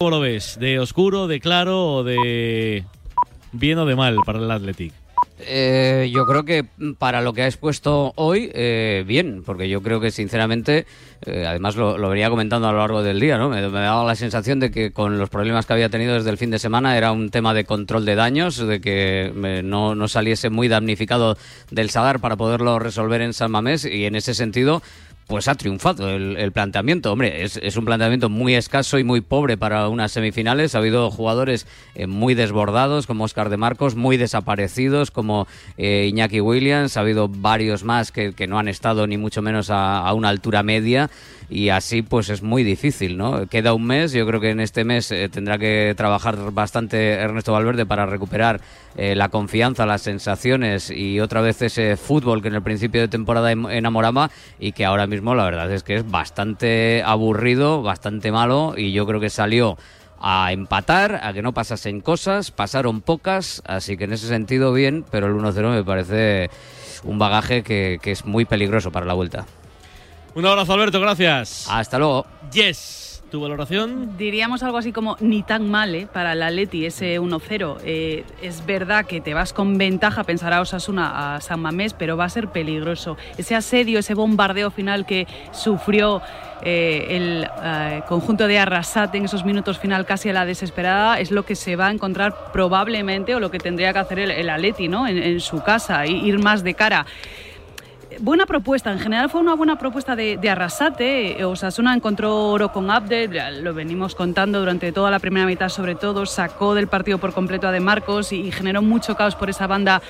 ¿Cómo lo ves? ¿De oscuro, de claro o de bien o de mal para el Athletic? Eh, yo creo que para lo que ha expuesto hoy, eh, bien, porque yo creo que sinceramente, eh, además lo, lo, venía comentando a lo largo del día, ¿no? Me, me, daba la sensación de que con los problemas que había tenido desde el fin de semana era un tema de control de daños, de que no, no saliese muy damnificado del Sadar para poderlo resolver en San Mamés y en ese sentido pues ha triunfado el, planteamiento. Hombre, es, un planteamiento muy escaso y muy pobre para unas semifinales. Ha habido jugadores eh, muy desbordados, como Oscar de Marcos, muy desaparecidos, como eh, Iñaki Williams. Ha habido varios más que, no han estado ni mucho menos a, a, una altura media. Y así, pues es muy difícil, ¿no? Queda un mes. Yo creo que en este mes eh, tendrá que trabajar bastante Ernesto Valverde para recuperar eh, la confianza, las sensaciones y otra vez ese fútbol que en el principio de temporada enamoraba y que ahora mismo la verdad es que es bastante aburrido, bastante malo y yo creo que salió a empatar, a que no pasasen cosas, pasaron pocas, así que en ese sentido bien, pero el 1-0 me parece un bagaje que, que es muy peligroso para la vuelta. Un abrazo, Alberto, gracias. Hasta luego. Yes. ¿Tu valoración? Diríamos algo así como ni tan mal ¿eh? para el Atleti ese 1-0. Eh, es verdad que te vas con ventaja, pensará Osasuna a San Mamés, pero va a ser peligroso. Ese asedio, ese bombardeo final que sufrió eh, el eh, conjunto de Arrasate en esos minutos final casi a la desesperada es lo que se va a encontrar probablemente o lo que tendría que hacer el, el Atleti ¿no? en, en su casa, ir más de cara buena propuesta. En general fue una buena propuesta de, Arrasate. Osasuna encontró oro con Abdel, lo venimos contando durante toda la primera mitad sobre todo. Sacó del partido por completo a De Marcos y, y generó mucho caos por esa banda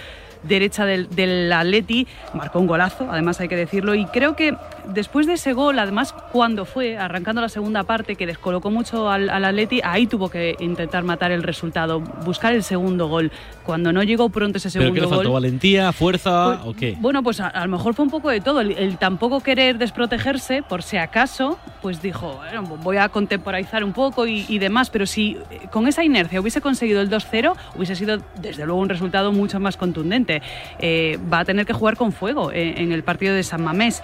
derecha del, del, Atleti, marcó un golazo, además hay que decirlo, y creo que después de ese gol, además cuando fue, arrancando la segunda parte, que descolocó mucho al, al Atleti, ahí tuvo que intentar matar el resultado, buscar el segundo gol. Cuando no llegó pronto ese segundo ¿Pero qué le faltó? gol... ¿Valentía, fuerza pues, o qué? Bueno, pues a, a, lo mejor fue un poco de todo, el, el, tampoco querer desprotegerse, por si acaso, pues dijo, bueno, voy a contemporizar un poco y, y demás, pero si eh, con esa inercia hubiese conseguido el 2-0, hubiese sido desde luego un resultado mucho más contundente. Eh, va a tener que jugar con fuego en, en, el partido de San Mamés.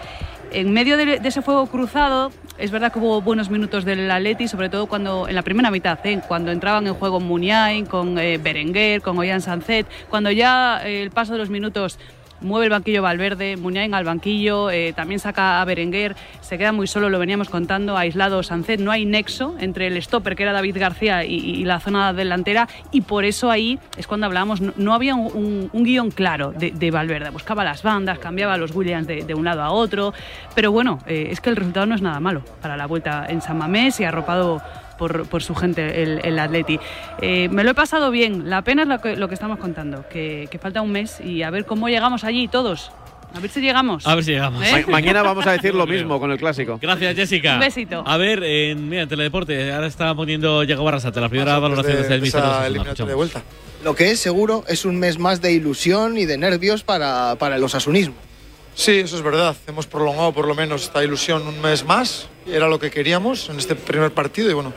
En medio de, ese fuego cruzado, es verdad que hubo buenos minutos del Atleti, sobre todo cuando en la primera mitad, ¿eh? cuando entraban en juego Muniain, con eh, Berenguer, con Ollán Sanzet, cuando ya el paso de los minutos mueve el banquillo Valverde, Muñain al banquillo, eh, también saca a Berenguer, se queda muy solo, lo veníamos contando, aislado Sancet, no hay nexo entre el stopper que era David García y, la zona delantera y por eso ahí es cuando hablábamos, no, había un, un, guion claro de, de, Valverde, buscaba las bandas, cambiaba los Williams de, de un lado a otro, pero bueno, eh, es que el resultado no es nada malo para la vuelta en San Mamés y arropado por, por, su gente, el, el Atleti. Eh, me lo he pasado bien, la pena es lo que, lo que estamos contando, que, que, falta un mes y a ver cómo llegamos allí todos. A ver si llegamos. A ver si llegamos. ¿Eh? Ma mañana vamos a decir lo mismo con el clásico. Gracias, Jessica. Un besito. A ver, en mira, en Teledeporte, ahora está poniendo Diego Barrasate la primera valoración de, desde el míster de vuelta. Lo que es seguro es un mes más de ilusión y de nervios para, para el osasunismo. Sí, eso es verdad. Hemos prolongado por lo menos esta ilusión un mes más. Era lo que queríamos en este primer partido y bueno,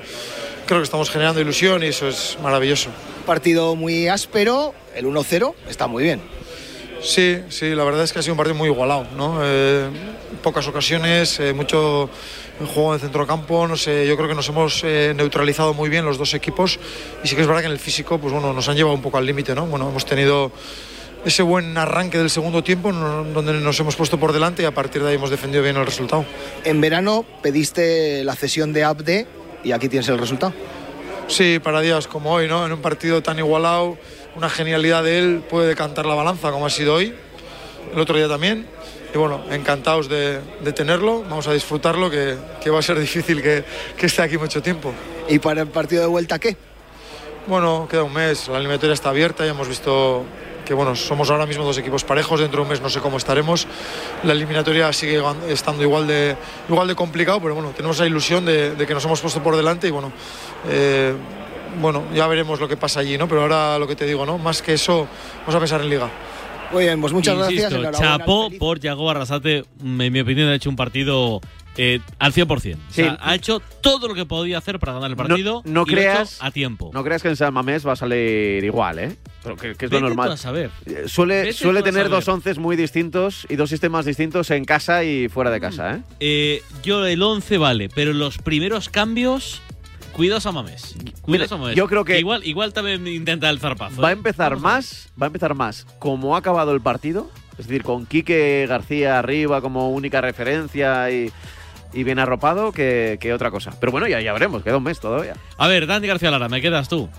creo que estamos generando ilusión y eso es maravilloso. Partido muy áspero, el 1-0 está muy bien. Sí, sí, la verdad es que ha sido un partido muy igualado, ¿no? Eh, pocas ocasiones, eh, mucho juego de centrocampo, no sé, yo creo que nos hemos eh, neutralizado muy bien los dos equipos y sí que es verdad que en el físico, pues bueno, nos han llevado un poco al límite, ¿no? Bueno, hemos tenido ese buen arranque del segundo tiempo donde nos hemos puesto por delante y a partir de ahí hemos defendido bien el resultado. En verano pediste la cesión de Abde y aquí tienes el resultado. Sí, para días como hoy, ¿no? En un partido tan igualado, una genialidad de él puede decantar la balanza como ha sido hoy, el otro día también. Y bueno, encantados de, de tenerlo, vamos a disfrutarlo, que, que, va a ser difícil que, que esté aquí mucho tiempo. ¿Y para el partido de vuelta qué? Bueno, queda un mes, la eliminatoria está abierta, ya hemos visto que bueno, somos ahora mismo dos equipos parejos, dentro de un mes no sé cómo estaremos. La eliminatoria sigue estando igual de, igual de complicado, pero bueno, tenemos la ilusión de, de que nos hemos puesto por delante y bueno, eh, bueno, ya veremos lo que pasa allí, ¿no? Pero ahora lo que te digo, ¿no? Más que eso, vamos a pensar en liga. Muy bien, pues muchas Insisto, gracias. Chapó por Yago Arrasate, en mi opinión, ha hecho un partido eh, al 100%. Sí. O sea, ha hecho todo lo que podía hacer para ganar el partido. No, no creas a tiempo. No creas que en San Mamés va a salir igual, ¿eh? Que, que es Vete lo normal. a saber. Suele, Vete suele a tener dos onces muy distintos y dos sistemas distintos en casa y fuera de casa, ¿eh? Eh, yo el 11 vale, pero los primeros cambios, cuidado Samamés. Cuidado Samamés. yo creo que- Igual, igual también intenta el zarpazo. Va a ¿eh? empezar a más, va a empezar más como ha acabado el partido, es decir, con Quique García arriba como única referencia y, y bien arropado que, que otra cosa. Pero bueno, ya, ya veremos, queda un mes todavía. A ver, Dani García Lara, ¿me quedas tú?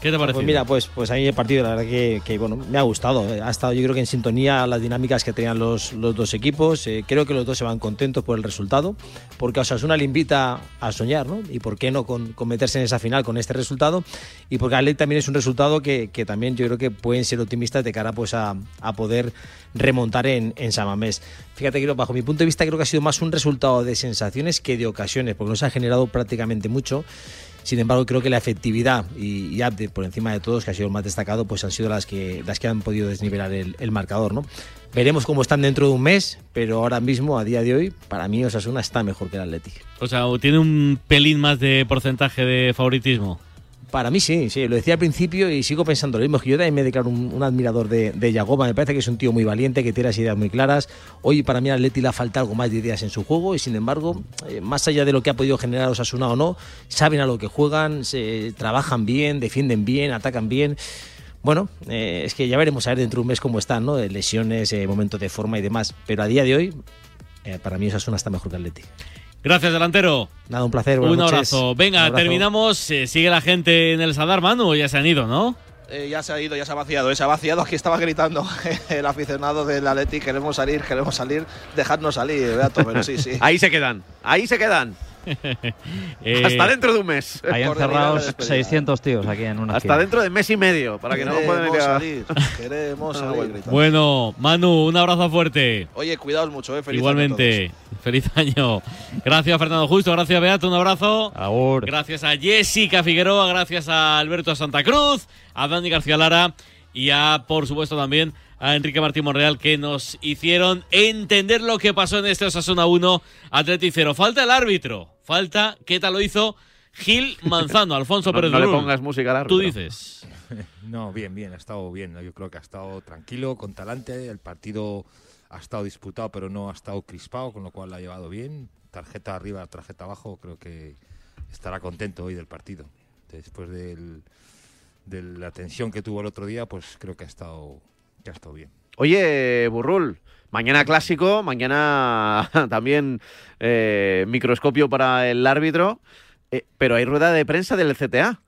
¿Qué te parece? Pues mira, pues, pues a mí el partido, la verdad que, que, bueno, me ha gustado. eh. Ha estado, yo creo que en sintonía las dinámicas que tenían los, los dos equipos. Eh, creo que los dos se van contentos por el resultado, porque a Osasuna le invita a soñar, ¿no? Y por qué no con, con meterse en esa final con este resultado. Y porque Atleti también es un resultado que, que también yo creo que pueden ser optimistas de cara pues, a, a poder remontar en, en Samamés. Fíjate que bajo mi punto de vista creo que ha sido más un resultado de sensaciones que de ocasiones, porque no se ha generado prácticamente mucho. Sin embargo, creo que la efectividad y, y por encima de todos, que ha sido el más destacado, pues han sido las que, las que han podido desnivelar el, el marcador, ¿no? Veremos cómo están dentro de un mes, pero ahora mismo, a día de hoy, para mí Osasuna está mejor que el Athletic. O sea, tiene un pelín más de porcentaje de favoritismo. Para mí sí, sí, lo decía al principio y sigo pensando lo mismo, que yo también me declaro un, un admirador de, de Yagoba, me parece que es un tío muy valiente, que tiene las ideas muy claras. Hoy para mí al Atleti le falta algo más de ideas en su juego y sin embargo, eh, más allá de lo que ha podido generar Osasuna o no, saben a lo que juegan, se trabajan bien, defienden bien, atacan bien. Bueno, eh, es que ya veremos a ver dentro de un mes cómo están, ¿no? De lesiones, eh, momentos de forma y demás. Pero a día de hoy, eh, para mí Osasuna está mejor que Atleti. Gracias, delantero. Nada, un placer. Un noches. abrazo. Venga, Un abrazo. terminamos. Eh, sigue la gente en el Sadar, Manu, ya se han ido, ¿no? Eh, ya se ha ido, ya se ha vaciado, eh, se ha vaciado. Aquí estaba gritando el aficionado del Atleti, queremos salir, queremos salir, dejadnos salir, Beato, pero sí, sí. Ahí se quedan, ahí se quedan. Eh, Hasta dentro de un mes. Hay encerrados despedida. 600 tíos aquí en una Hasta dentro de mes y medio, para que no puedan Queremos ir a... salir, queremos Ah, salir. bueno. gritando. Bueno, Manu, un abrazo fuerte. Oye, cuidaos mucho, eh. Feliz año Igualmente, feliz año. Gracias, Fernando Justo. Gracias, Beato. Un abrazo. Agur. Gracias a Jessica Figueroa. Gracias a Alberto Santa Cruz. A Dani García Lara. Y a, por supuesto, también a Enrique Martín Monreal, que nos hicieron entender lo que pasó en este Osasuna 1, Atleti 0. Falta el árbitro. Falta, ¿qué tal lo hizo? Gil Manzano, Alfonso No, Pérez no le pongas música al árbitro. Tú dices. No, bien, bien, ha estado bien. ¿no? Yo creo que ha estado tranquilo, con talante. El partido ha estado disputado, pero no ha estado crispado, con lo cual lo ha llevado bien. Tarjeta arriba, tarjeta abajo. Creo que estará contento hoy del partido. Después del- de la tensión que tuvo el otro día, pues creo que ha estado, que ha estado bien. Oye, Burrul, mañana clásico, mañana también eh, microscopio para el árbitro, eh, pero hay rueda de prensa del CTA.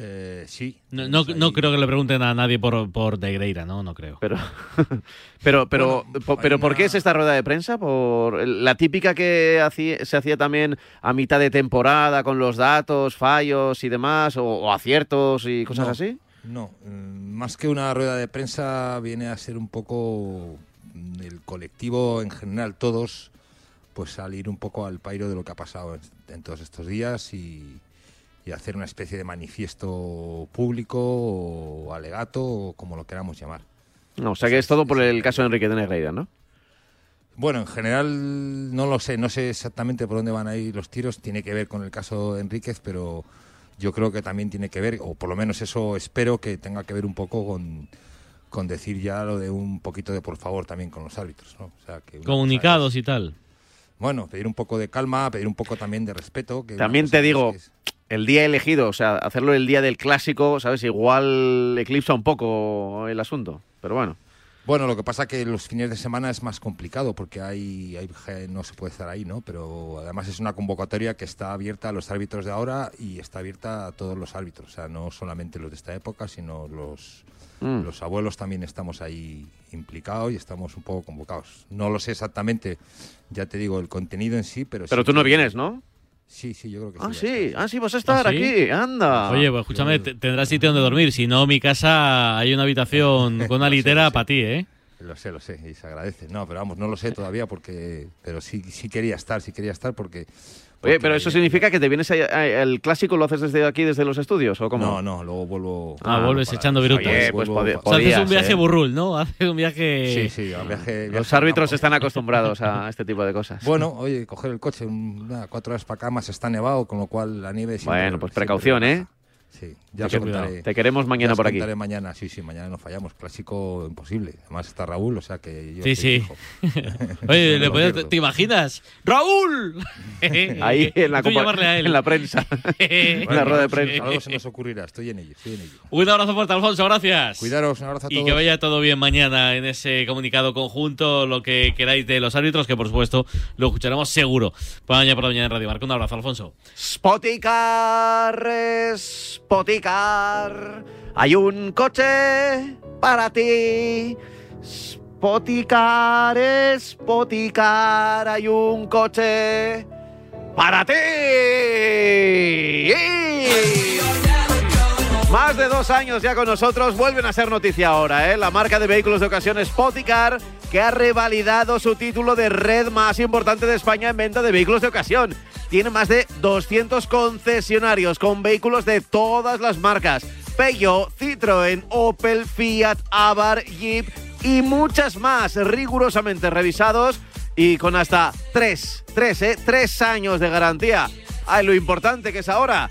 Eh, sí. No, no, no creo que le pregunten a nadie por, por Negreira, ¿no? No creo. Pero, pero, pero, Bueno, po- hay pero ¿por qué es esta rueda de prensa? ¿Por la típica que hacía- se hacía también a mitad de temporada con los datos, fallos y demás, o, o aciertos y cosas No. así? No, mm, más que una rueda de prensa viene a ser un poco mm, el colectivo en general, todos, pues salir un poco al pairo de lo que ha pasado en, en todos estos días y, y hacer una especie de manifiesto público o alegato o como lo queramos llamar. No, o sea que es todo por el caso de Enrique de Negreira, ¿no? Bueno, en general no lo sé, no sé exactamente por dónde van a ir los tiros, tiene que ver con el caso de Enríquez, pero yo creo que también tiene que ver, o por lo menos eso espero que tenga que ver un poco con, con decir ya lo de un poquito de por favor también con los árbitros, ¿no? O sea, que una cosa Comunicados es, y tal. bueno, pedir un poco de calma, pedir un poco también de respeto. Que También te digo, es- el día elegido, o sea, hacerlo el día del clásico, ¿sabes? Igual eclipsa un poco el asunto, pero bueno. Bueno, lo que pasa que los fines de semana es más complicado porque hay, hay no se puede estar ahí, ¿no? Pero además es una convocatoria que está abierta a los árbitros de ahora y está abierta a todos los árbitros, o sea, no solamente los de esta época, sino los, Mm. los abuelos también estamos ahí implicados y estamos un poco convocados. No lo sé exactamente, ya te digo, el contenido en sí, pero Pero sí tú no vienes, ¿no? Sí, sí, yo creo que Ah, voy a sí, ah, sí, vas a estar ¿Ah, sí? aquí, anda. Oye, pues escúchame, te- tendrás sitio donde dormir. Si no, mi casa hay una habitación con una litera para ti, ¿eh? Lo sé, lo sé, y se agradece. No, pero vamos, no lo sé todavía porque... Pero sí, sí quería estar, sí quería estar porque... Oye, pero eso significa que te vienes el clásico lo haces desde aquí, desde los estudios, ¿o cómo? No, no, luego vuelvo... Ah, vuelves echando virutas. Oye, pues pode- O sea, haces podías, un viaje ¿eh? burrul, ¿no? Haces un viaje... Sí, sí, un viaje... Los viaje al árbitros están acostumbrados a este tipo de cosas. Bueno, oye, coger el coche un- nada, cuatro horas para acá, más está nevado, con lo cual la nieve... siempre- Bueno, pues siempre precaución, ¿eh? Sí, ya Te contaré. te queremos mañana ya por aquí. contaré mañana, sí, sí, mañana no fallamos. Clásico imposible. Además está Raúl, o sea que yo Sí, sí. Oye, No ¿le lo puedes- pierdo. ¿te imaginas? ¡Raúl! Ahí en la, en la prensa. en la rueda de prensa. Algo se nos ocurrirá, estoy en ello, estoy en ello. Un abrazo fuerte, Alfonso, gracias. Cuidaros, un abrazo a Y todos. que vaya todo bien mañana en ese comunicado conjunto, lo que queráis de los árbitros, que por supuesto lo escucharemos seguro para mañana por la mañana en Radio Marca. Un abrazo, Alfonso. Spoticar, Spoticar, hay un coche para ti. Spoticar, Spoticar, hay un coche para ti. Más de dos años ya con nosotros, vuelven a ser noticia ahora, ¿eh? La marca de vehículos de ocasión Spoticar, que ha revalidado su título de red más importante de España en venta de vehículos de ocasión. Tiene más de 200 concesionarios con vehículos de todas las marcas. Peugeot, Citroën, Opel, Fiat, Abarth, Jeep y muchas más rigurosamente revisados y con hasta tres, tres, ¿eh? tres años de garantía. Ay, lo importante que es ahora,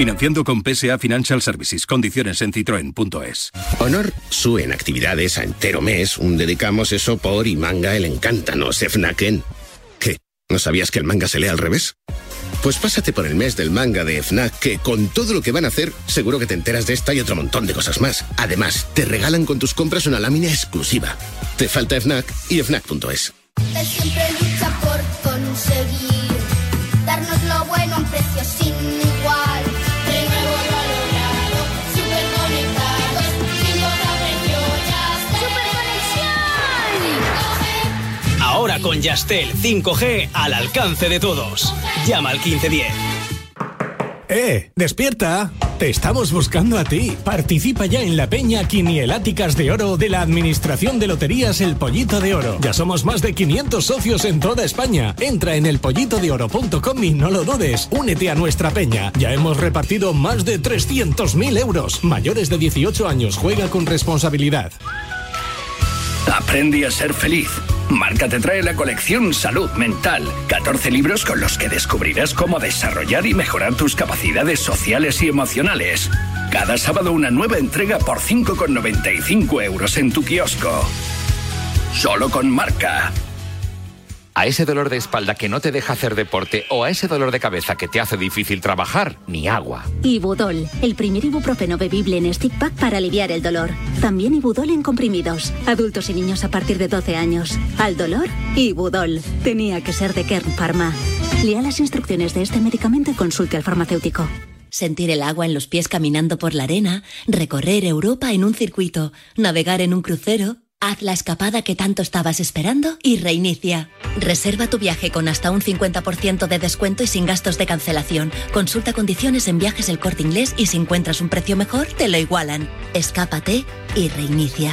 Financiando con PSA Financial Services. Condiciones en citroen.es. Honor su en actividades a entero mes, un dedicamos eso por y manga el encántanos Fnaken. ¿Qué? ¿No sabías que el manga se lee al revés? Pues pásate por el mes del manga de FNAC, que con todo lo que van a hacer, seguro que te enteras de esta y otro montón de cosas más. Además, te regalan con tus compras una lámina exclusiva. Te falta FNAC y FNAC.es. Él siempre lucha por conseguir darnos lo bueno a un precio Ahora con Yastel 5G al alcance de todos. Llama al 1510. ¡Eh! ¡Despierta! Te estamos buscando a ti. Participa ya en la peña Quinieláticas de Oro de la Administración de Loterías El Pollito de Oro. Ya somos más de 500 socios en toda España. Entra en elpollitodeoro.com y no lo dudes. Únete a nuestra peña. Ya hemos repartido más de 300.000 euros. Mayores de 18 años. Juega con responsabilidad. Aprende a ser feliz. Marca te trae la colección Salud Mental. 14 libros con los que descubrirás cómo desarrollar y mejorar tus capacidades sociales y emocionales. Cada sábado una nueva entrega por 5,95 euros en tu kiosco. Solo con Marca. A ese dolor de espalda que no te deja hacer deporte o a ese dolor de cabeza que te hace difícil trabajar, ni agua. Ibudol, el primer ibuprofeno bebible en stick pack para aliviar el dolor. También Ibudol en comprimidos. Adultos y niños a partir de 12 años. Al dolor, Ibudol. Tenía que ser de Kern Pharma. Lea las instrucciones de este medicamento y consulte al farmacéutico. Sentir el agua en los pies caminando por la arena, recorrer Europa en un circuito, navegar en un crucero. Haz la escapada que tanto estabas esperando y reinicia. Reserva tu viaje con hasta un 50% de descuento y sin gastos de cancelación. Consulta condiciones en viajes el corte inglés y si encuentras un precio mejor, te lo igualan. Escápate y reinicia.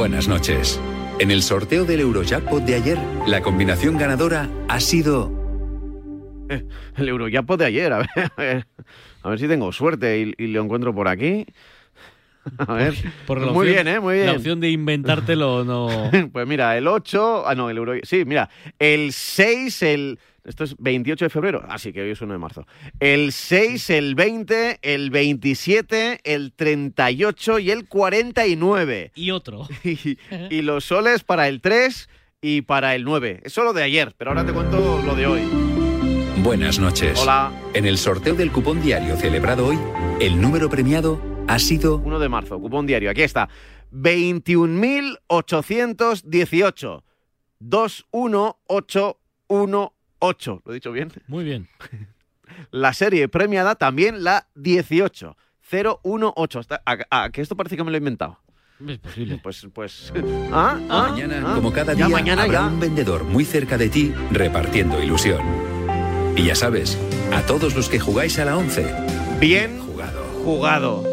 Buenas noches. En el sorteo del Eurojackpot de ayer, la combinación ganadora ha sido El Eurojackpot de ayer, a ver, a ver, a ver si tengo suerte y, y lo encuentro por aquí. A ver, Por muy opción- bien, ¿eh? Muy bien. La opción de inventártelo no. Pues mira, el 8, ah no, el Euro, sí, mira, el 6, el esto es 28 de febrero, así que hoy es 1 de marzo. El 6, el 20, el 27, el 38 y el 49. Y otro. Y, y los soles para el 3 y para el 9. Es solo de ayer, pero ahora te cuento lo de hoy. Buenas noches. Hola. En el sorteo del cupón diario celebrado hoy, el número premiado ha sido 1 de marzo, cupón diario, aquí está. 21.818. 21818. ¿Lo he dicho bien? Muy bien. La serie premiada también la 18. 018. Hasta- A, a- que esto parece que me lo he inventado. Es posible. Pues, pues. ¿Ah? ¿Ah? Mañana, ¿Ah? como cada Ya día, mañana habrá ya. un vendedor muy cerca de ti repartiendo ilusión. Y ya sabes, a todos los que jugáis a la 11, Bien jugado. jugado.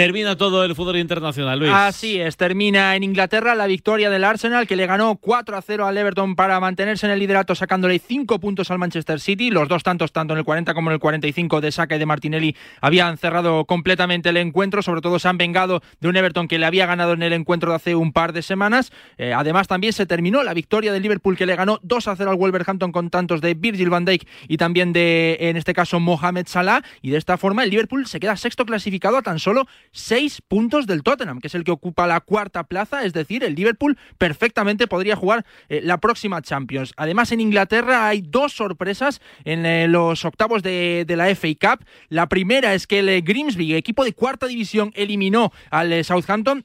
Termina todo el fútbol internacional, Luis. Así es, termina en Inglaterra la victoria del Arsenal que le ganó 4 a 0 al Everton para mantenerse en el liderato sacándole 5 puntos al Manchester City. Los dos tantos, tanto en el 40 como en el 45 de Saka y de Martinelli, habían cerrado completamente el encuentro. Sobre todo se han vengado de un Everton que le había ganado en el encuentro de hace un par de semanas. Eh, además también se terminó la victoria del Liverpool que le ganó 2 a 0 al Wolverhampton con tantos de Virgil van Dijk y también de, en este caso, Mohamed Salah. Y de esta forma el Liverpool se queda sexto clasificado a tan solo seis puntos del Tottenham, que es el que ocupa la cuarta plaza, es decir, el Liverpool perfectamente podría jugar eh, la próxima Champions. Además, en Inglaterra hay dos sorpresas en eh, los octavos de, la FA Cup. La primera es que el Grimsby, equipo de cuarta división, eliminó al eh, Southampton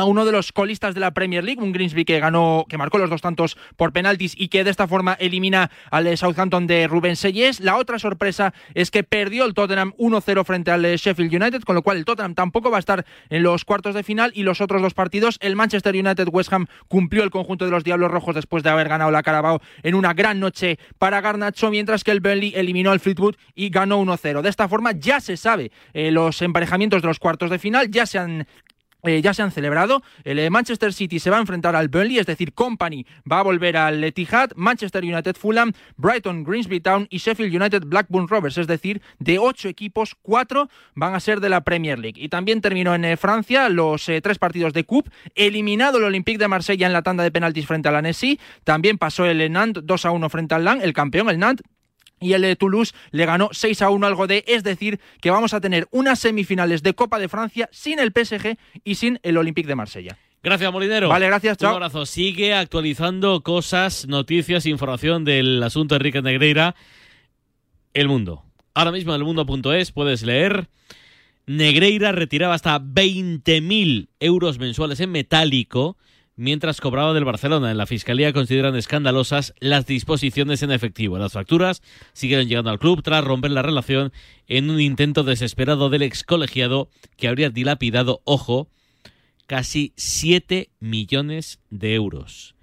a uno de los colistas de la Premier League, un Grimsby que ganó, que marcó los dos tantos por penaltis y que de esta forma elimina al Southampton de Rubén Seyes. La otra sorpresa es que perdió el Tottenham 1-0 frente al eh, Sheffield United, con lo cual el Tottenham tampoco va a estar en los cuartos de final y los otros dos partidos, el Manchester United West Ham cumplió el conjunto de los Diablos Rojos después de haber ganado la Carabao en una gran noche para Garnacho, mientras que el Burnley eliminó al Fleetwood y ganó 1-0. De esta forma ya se sabe eh, los emparejamientos de los cuartos de final, ya se han eh, ya se han celebrado. El eh, Manchester City se va a enfrentar al Burnley, es decir, Company va a volver al Etihad, Manchester United Fulham, Brighton Grimsby Town y Sheffield United Blackburn Rovers, es decir, de ocho equipos, cuatro van a ser de la Premier League. Y también terminó en eh, Francia los tres partidos de Cup, eliminado el Olympique de Marsella en la tanda de penaltis frente al Annecy, también pasó el Nantes 2 a 1 frente al Lan, el campeón, el Nantes, y el de Toulouse le ganó 6 a 1 al Godé, es decir, que vamos a tener unas semifinales de Copa de Francia sin el PSG y sin el Olympique de Marsella. Gracias, Molinero. Vale, gracias, chao. Un abrazo. Sigue actualizando cosas, noticias, información del asunto de Enrique Negreira. El Mundo. Ahora mismo en elmundo.es puedes leer. Negreira retiraba hasta 20.000 euros mensuales en metálico mientras cobraba del Barcelona. En la Fiscalía consideran escandalosas las disposiciones en efectivo. Las facturas siguieron llegando al club tras romper la relación en un intento desesperado del ex colegiado que habría dilapidado, ojo, casi 7 millones de euros.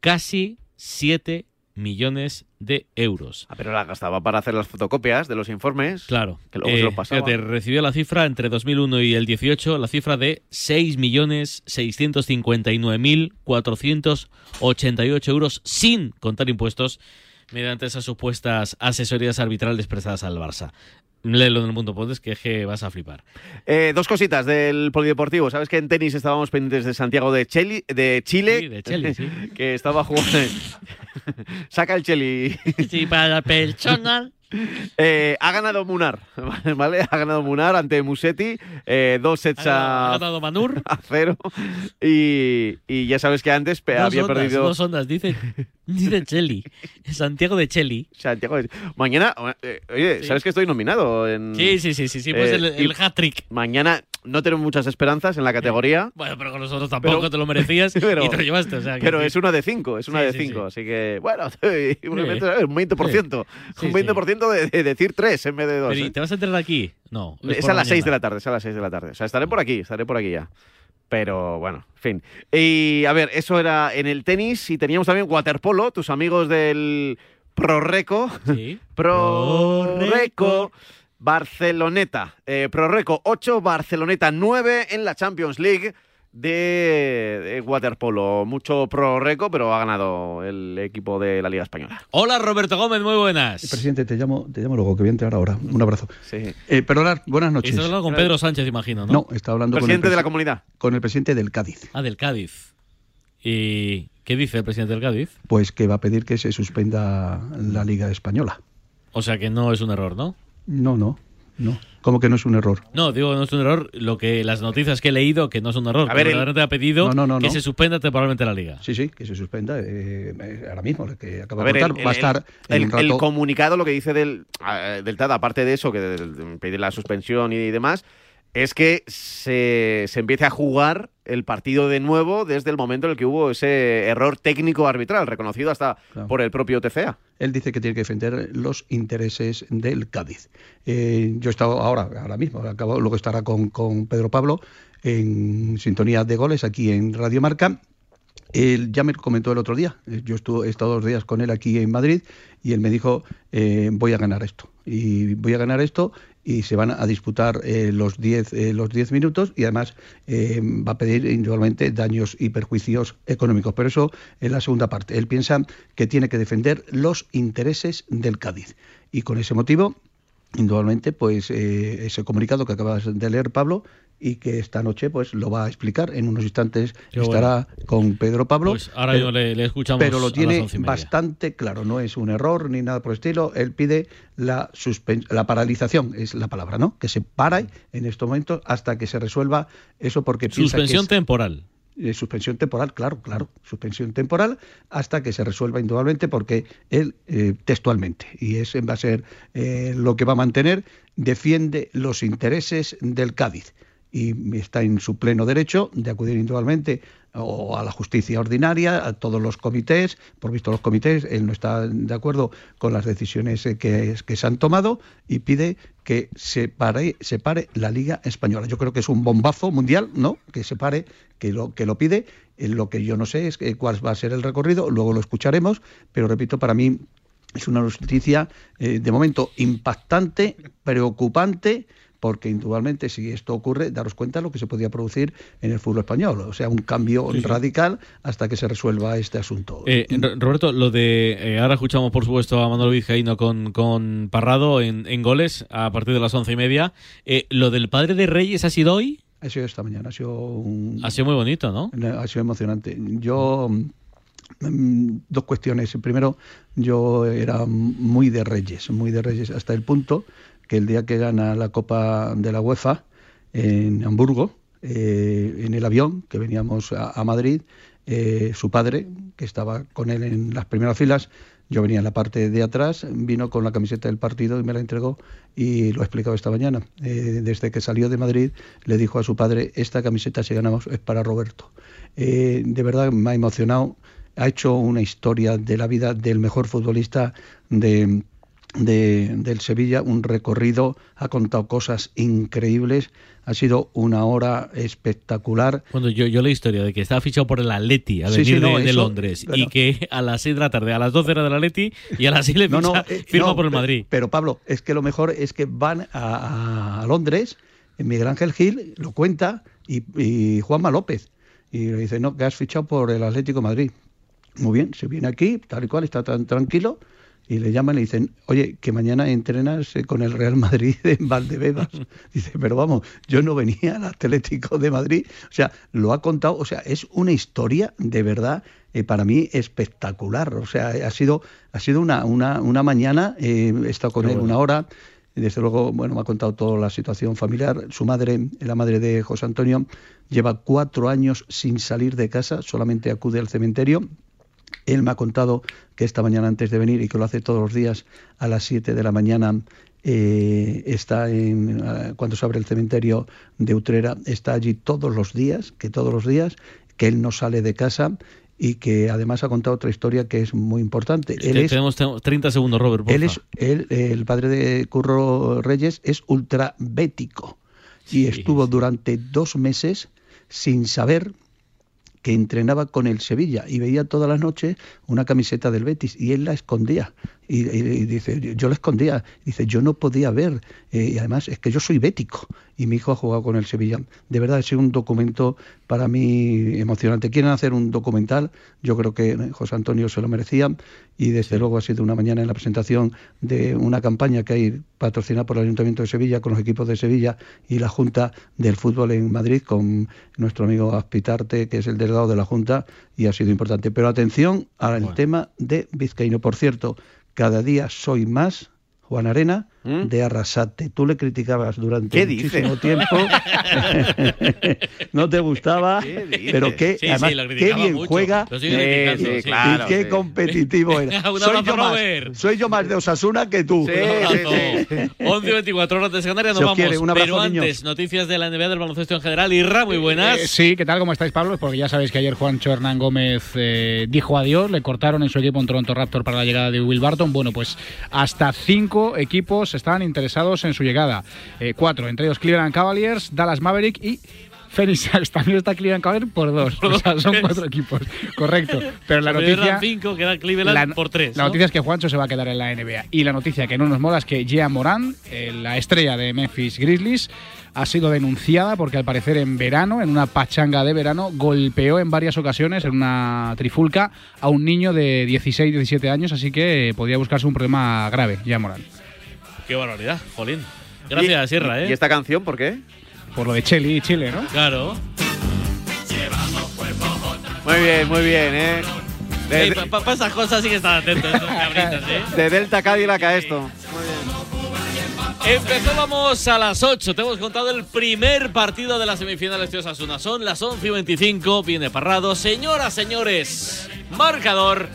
Casi 7 millones de euros. Ah, pero la gastaba para hacer las fotocopias de los informes. Claro. Que luego se Eh, lo pasaba. fíjate, recibió la cifra entre 2001 y el 18, la cifra de 6.659.488 euros sin contar impuestos mediante esas supuestas asesorías arbitrales prestadas al Barça. Léelo en el mundo Pontes que, es que vas a flipar. Eh, dos cositas del polideportivo. Sabes que en tenis estábamos pendientes de Santiago de, Cheli- de Chile. Sí, de Chile, sí. que estaba jugando. Saca el Cheli. Sí, para personal. Eh, ha ganado Munar, ¿vale? Ha ganado Munar ante Musetti, eh, dos sets Ha a, ganado Manur. a cero. Y, y ya sabes que antes Dos había ondas, perdido. dos ondas, dice, dice Cheli. Santiago de Cheli. Santiago de- Mañana, eh, oye, Sí. ¿sabes que estoy nominado? En, Sí, sí, sí, sí, sí, pues Eh, el, el hat-trick. Mañana no tengo muchas esperanzas en la categoría. Bueno, pero con nosotros tampoco Pero- te lo merecías pero- y te lo llevaste. O sea, que Pero sí. es una de cinco, es una de cinco. sí. Así que, bueno, un Sí. 20%. Sí, un sí. 20% de, de decir tres en vez de dos. Pero, ¿y ¿eh? ¿Te vas a enterar aquí? No. Es, a las 6 mañana. de la tarde, es a las 6 de la tarde. O sea, estaré por aquí, estaré por aquí ya. Pero bueno, en fin. Y a ver, eso era en el tenis y teníamos también waterpolo, tus amigos del Prorreco. Sí. Prorreco. Barceloneta. Eh, Prorreco 8, Barceloneta 9 en la Champions League de, de waterpolo. Mucho Prorreco, pero ha ganado el equipo de la Liga Española. Hola, Roberto Gómez, muy buenas. Presidente, te llamo, te llamo luego, que voy a entrar ahora. Un abrazo. Sí. Eh, perdonad, buenas noches. Estás hablando con Pedro Sánchez, imagino, ¿no? No, está hablando Presidente con el de la comunidad. Con el presidente del Cádiz. Ah, del Cádiz. ¿Y qué dice el presidente del Cádiz? Pues que va a pedir que se suspenda la Liga Española. O sea que no es un error, ¿no? No, no, no. ¿Cómo que no es un error? No, digo, no es un error. Lo que las noticias que he leído, que no es un error. A ver, el- ha pedido No, no, no, que no. se suspenda temporalmente la liga. Sí, sí, que se suspenda. eh, eh, ahora mismo, que acaba A de el, va a estar en el- rato. el comunicado, lo que dice del, ah, del TAD, aparte de eso, que de, de pedir la suspensión y demás, es que se, se empiece a jugar el partido de nuevo desde el momento en el que hubo ese error técnico arbitral, reconocido hasta Claro. por el propio TCA. Él dice que tiene que defender los intereses del Cádiz. Eh, yo he estado ahora, ahora mismo, acabo, luego estará con, con Pedro Pablo en sintonía de goles aquí en Radio Marca. Él ya me comentó el otro día, eh, yo estuve, he estado dos días con él aquí en Madrid y él me dijo, eh, voy a ganar esto. Y voy a ganar esto y se van a disputar eh, los 10 eh, los 10 minutos y además eh, va a pedir individualmente daños y perjuicios económicos. Pero eso en la segunda parte. Él piensa que tiene que defender los intereses del Cádiz. Y con ese motivo, indudablemente, pues eh, ese comunicado que acabas de leer, Pablo, y que esta noche pues lo va a explicar. En unos instantes Qué estará con Pedro Pablo. Pues ahora pero, mismo le, le escuchamos pero lo tiene bastante claro, no es un error ni nada por el estilo. Él pide la, la paralización, es la palabra, ¿no? Que se para en estos momentos hasta que se resuelva eso porque piensa que Suspensión es- temporal. Eh, suspensión temporal, claro, claro, suspensión temporal hasta que se resuelva indudablemente porque él eh, textualmente, y ese va a ser eh, lo que va a mantener, defiende los intereses del Cádiz. Y está en su pleno derecho de acudir indudablemente o a la justicia ordinaria, a todos los comités, por visto los comités, él no está de acuerdo con las decisiones eh, que, que se han tomado y pide que se pare, se pare la Liga Española. Yo creo que es un bombazo mundial, ¿no? Que se pare, que lo, que lo pide. Eh, Lo que yo no sé es que- cuál va a ser el recorrido, luego lo escucharemos, pero repito, para mí es una noticia eh, de momento impactante, preocupante, porque indudablemente si esto ocurre, daros cuenta de lo que se podía producir en el fútbol español, o sea, un cambio Sí, sí. radical hasta que se resuelva este asunto. Eh, Ro- Roberto, lo de. eh, ahora escuchamos, por supuesto, a Manuel Vizcaíno con, con Parrado en, en goles a partir de las once y media. Eh, lo del padre de Reyes ha sido hoy. Ha sido esta mañana, ha sido un- Ha sido muy bonito, ¿no? Ha sido emocionante. Yo, mm, dos cuestiones. Primero, yo era muy de Reyes, muy de Reyes, hasta el punto el día que gana la Copa de la UEFA en Hamburgo, eh, en el avión que veníamos a, Madrid, eh, su padre, que estaba con él en las primeras filas, yo venía en la parte de atrás, vino con la camiseta del partido y me la entregó y lo he explicado esta mañana. Eh, desde que salió de Madrid le dijo a su padre, esta camiseta si ganamos es para Roberto. De verdad me ha emocionado, ha hecho una historia de la vida del mejor futbolista de, de- del Sevilla, un recorrido, ha contado cosas increíbles, ha sido una hora espectacular. Cuando yo, yo la historia de que estaba fichado por el Atleti a venir sí, no, de, Londres y bueno. que a las 6 de la tarde, a las 12 era del Atleti y a las 6 le No, ficha, no, eh, firma por el Madrid. Pero Pablo, es que lo mejor es que van a, a Londres, Miguel Ángel Gil lo cuenta y, y Juanma López. Y le dice, no, que has fichado por el Atlético de Madrid. Muy bien, se viene aquí, tal y cual, está tan tranquilo. Y le llaman y le dicen, oye, que mañana entrenas eh, con el Real Madrid en Valdebebas. Dice, pero vamos, yo no venía al Atlético de Madrid. O sea, lo ha contado, o sea, es una historia de verdad eh, para mí espectacular. O sea, ha sido, ha sido una, una, una mañana, eh, he estado con él bueno. una hora. Y Desde luego, bueno, me ha contado toda la situación familiar. Su madre, la madre de José Antonio, lleva cuatro años sin salir de casa, solamente acude al cementerio. Él me ha contado que esta mañana antes de venir y que lo hace todos los días a las 7 de la mañana eh, está en cuando se abre el cementerio de Utrera está allí todos los días que todos los días que él no sale de casa y que además ha contado otra historia que es muy importante él es Tenemos, tenemos 30 segundos, Robert. porfa. él es él, el padre de Curro Reyes es ultrabético y estuvo durante dos meses sin saber que entrenaba con el Sevilla y veía todas las noches una camiseta del Betis y él la escondía. Y, dice, yo la escondía. Dice, yo no podía ver. eh, y además es que yo soy bético y mi hijo ha jugado con el Sevilla. De verdad, sido un documento para mí emocionante. Quieren hacer un documental, yo creo que José Antonio se lo merecía y desde luego ha sido una mañana en la presentación de una campaña que hay patrocinada por el Ayuntamiento de Sevilla con los equipos de Sevilla y la Junta del Fútbol en Madrid con nuestro amigo Aspitarte, que es el delegado de la Junta y ha sido importante. Pero atención al tema de Vizcaíno. Por cierto, cada día soy más, Juan Arena, de Arrasate. Tú le criticabas durante ¿Qué muchísimo dices? tiempo. no te gustaba, pero que Sí, además sí, lo qué bien mucho. juega y, sí, claro, y qué sí. competitivo era. Soy, yo más, soy yo más de Osasuna que tú. Abrazo. 11 y 24 horas de Canarias, nos Se vamos. quiere, un abrazo, Pero antes, niños. noticias de la NBA del baloncesto en general. Irra, muy buenas. Eh, sí, ¿qué tal? ¿Cómo estáis, Pablo? Porque ya sabéis que ayer Juancho Hernán Gómez eh, dijo adiós, le cortaron en su equipo en Toronto Raptor para la llegada de Will Barton. Bueno, pues hasta cinco equipos estaban interesados en su llegada. Eh, cuatro, entre ellos Cleveland Cavaliers, Dallas Maverick y Phoenix. También está Cleveland Cavaliers por dos. O sea, son cuatro equipos. Correcto. Pero la noticia... 5, queda Cleveland La, por 3. la noticia es que Juancho se va a quedar en la NBA. Y la noticia que no nos mola es que Gia Morán, eh, la estrella de Memphis Grizzlies, ha sido denunciada porque al parecer en verano, en una pachanga de verano, golpeó en varias ocasiones, en una trifulca, a un niño de 16-17 años. Así que eh, podía buscarse un problema grave, Gia Morán. Qué barbaridad, Jolín. Gracias, Sierra, ¿eh? ¿Y esta canción por qué? Por lo de Chile y Chile, ¿no? Claro. Muy bien, muy bien, ¿eh? De, Ey, Para esas cosas sí que están atentos estos cabritos, ¿eh? de Delta Cadillac a esto. Empezábamos a las 8. Te hemos contado el primer partido de las semifinales de Osasuna. Son las 11 y 25. Viene Parrado. Señoras, señores, marcador.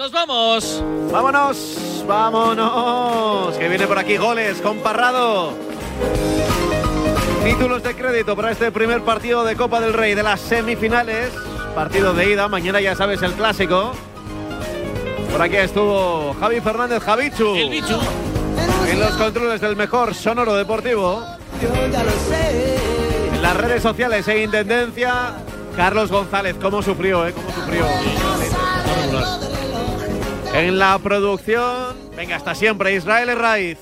¡Nos vamos! ¡Vámonos! ¡Vámonos! Que viene por aquí goles con Parrado. Títulos de crédito para este primer partido de Copa del Rey de las semifinales. Partido de ida. Mañana ya sabes el clásico. Por aquí estuvo Javi Fernández Javichu. El bichu. En los controles del mejor sonoro deportivo. En las redes sociales e Intendencia, Carlos González. ¿Cómo sufrió, eh? ¿Cómo sufrió? En la producción, venga, hasta siempre, Israel Herraiz.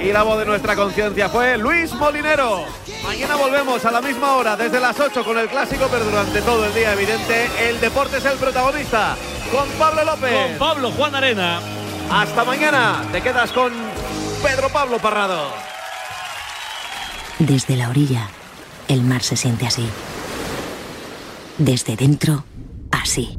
Y la voz de nuestra conciencia fue Luis Molinero. Mañana volvemos a la misma hora, desde las 8 con el clásico, pero durante todo el día, evidente, el deporte es el protagonista. Con Pablo López. Con Pablo Juan Arena. Hasta mañana. Te quedas con Pedro Pablo Parrado. Desde la orilla, el mar se siente así. Desde dentro, así.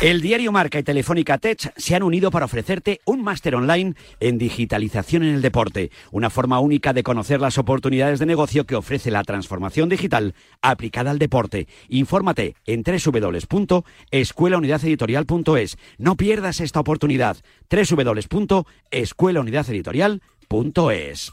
El diario Marca y Telefónica Tech se han unido para ofrecerte un máster online en digitalización en el deporte, una forma única de conocer las oportunidades de negocio que ofrece la transformación digital aplicada al deporte. Infórmate en www.escuelaunidadeditorial.es. No pierdas esta oportunidad. www.escuelaunidadeditorial.es.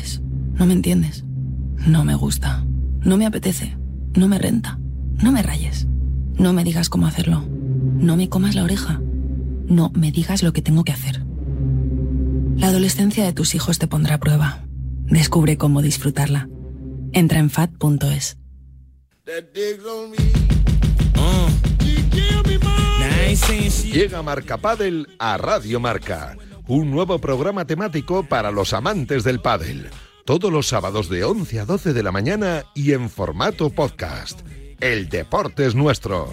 No me agobies. No me entiendes. No me gusta. No me apetece. No me renta. No me rayes. No me digas cómo hacerlo. No me comas la oreja. No me digas lo que tengo que hacer. La adolescencia de tus hijos te pondrá a prueba. Descubre cómo disfrutarla. Entra en fat.es. Llega Marca Padel a Radio Marca, un nuevo programa temático para los amantes del pádel. Todos los sábados de 11 a 12 de la mañana y en formato podcast. El deporte es nuestro.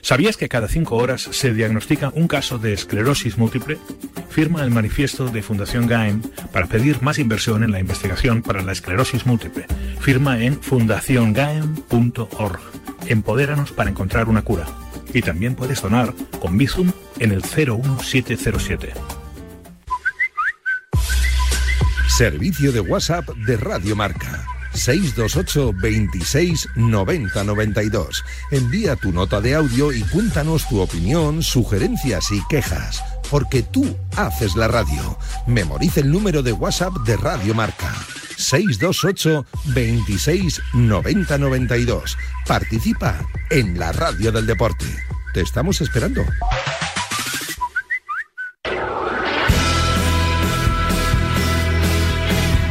¿Sabías que cada cinco horas se diagnostica un caso de esclerosis múltiple? Firma el manifiesto de Fundación GAEM para pedir más inversión en la investigación para la esclerosis múltiple. Firma en fundaciongaem.org. Empodéranos para encontrar una cura. Y también puedes donar con Bizum en el 01707. Servicio de WhatsApp de Radio Marca. 628 26 90 92. Envía tu nota de audio y cuéntanos tu opinión, sugerencias y quejas. porque tú haces la radio. Memoriza el número de WhatsApp de Radio Marca. 628 26 90 92. Participa en la radio del deporte. Te estamos esperando.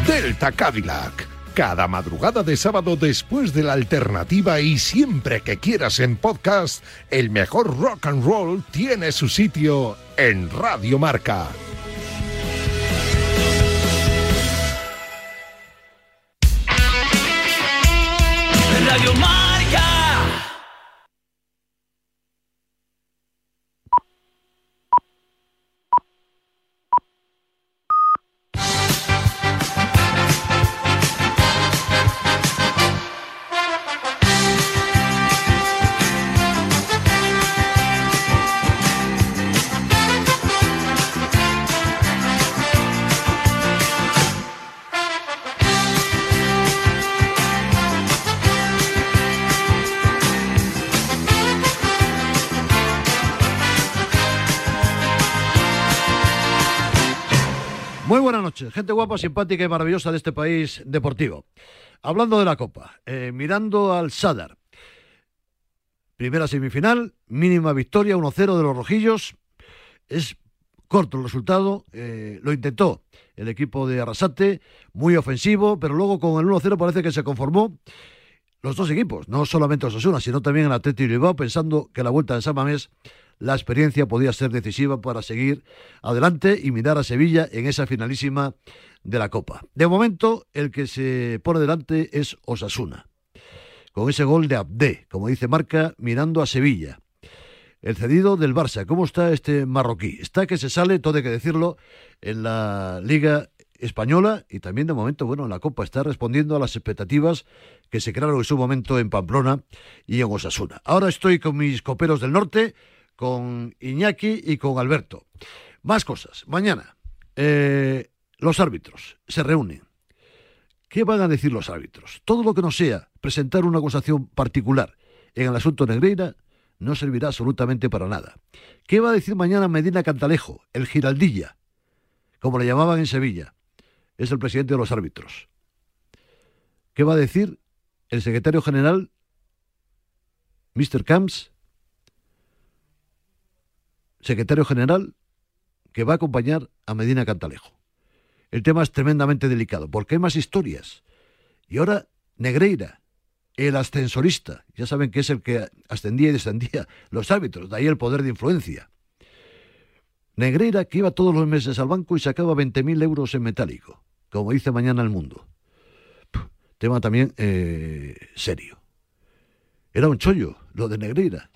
Delta Cadillac. Cada madrugada de sábado después de la alternativa y siempre que quieras en podcast, el mejor rock and roll tiene su sitio en Radio Marca. Gente guapa, simpática y maravillosa de este país deportivo. Hablando de la Copa, eh, mirando al Sadar. Primera semifinal, mínima victoria, 1-0 de los rojillos. Es corto el resultado, eh, lo intentó el equipo de Arrasate, muy ofensivo, pero luego con el 1-0 parece que se conformó los dos equipos, no solamente Osasuna, sino también el Atlético de Bilbao, pensando que la vuelta de San Mamés la experiencia podía ser decisiva para seguir adelante y mirar a Sevilla en esa finalísima de la Copa. De momento, el que se pone delante es Osasuna, con ese gol de Abde, como dice Marca, mirando a Sevilla. El cedido del Barça, ¿cómo está este marroquí? Está que se sale, todo hay que decirlo, en la Liga Española y también de momento, bueno, en la Copa está respondiendo a las expectativas que se crearon en su momento en Pamplona y en Osasuna. Ahora estoy con mis coperos del norte, con Iñaki y con Alberto. Más cosas. Mañana, eh, los árbitros se reúnen. ¿Qué van a decir los árbitros? Todo lo que no sea presentar una acusación particular en el asunto Negreira no servirá absolutamente para nada. ¿Qué va a decir mañana Medina Cantalejo, el Giraldilla, como le llamaban en Sevilla? Es el presidente de los árbitros. ¿Qué va a decir el secretario general, Mr. Camps, secretario general que va a acompañar a Medina Cantalejo. El tema es tremendamente delicado, porque hay más historias. Y ahora Negreira, el ascensorista, ya saben que es el que ascendía y descendía los árbitros, de ahí el poder de influencia. Negreira que iba todos los meses al banco y sacaba 20.000 euros en metálico, como dice mañana el mundo. Tema también eh, serio. Era un chollo, lo de Negreira.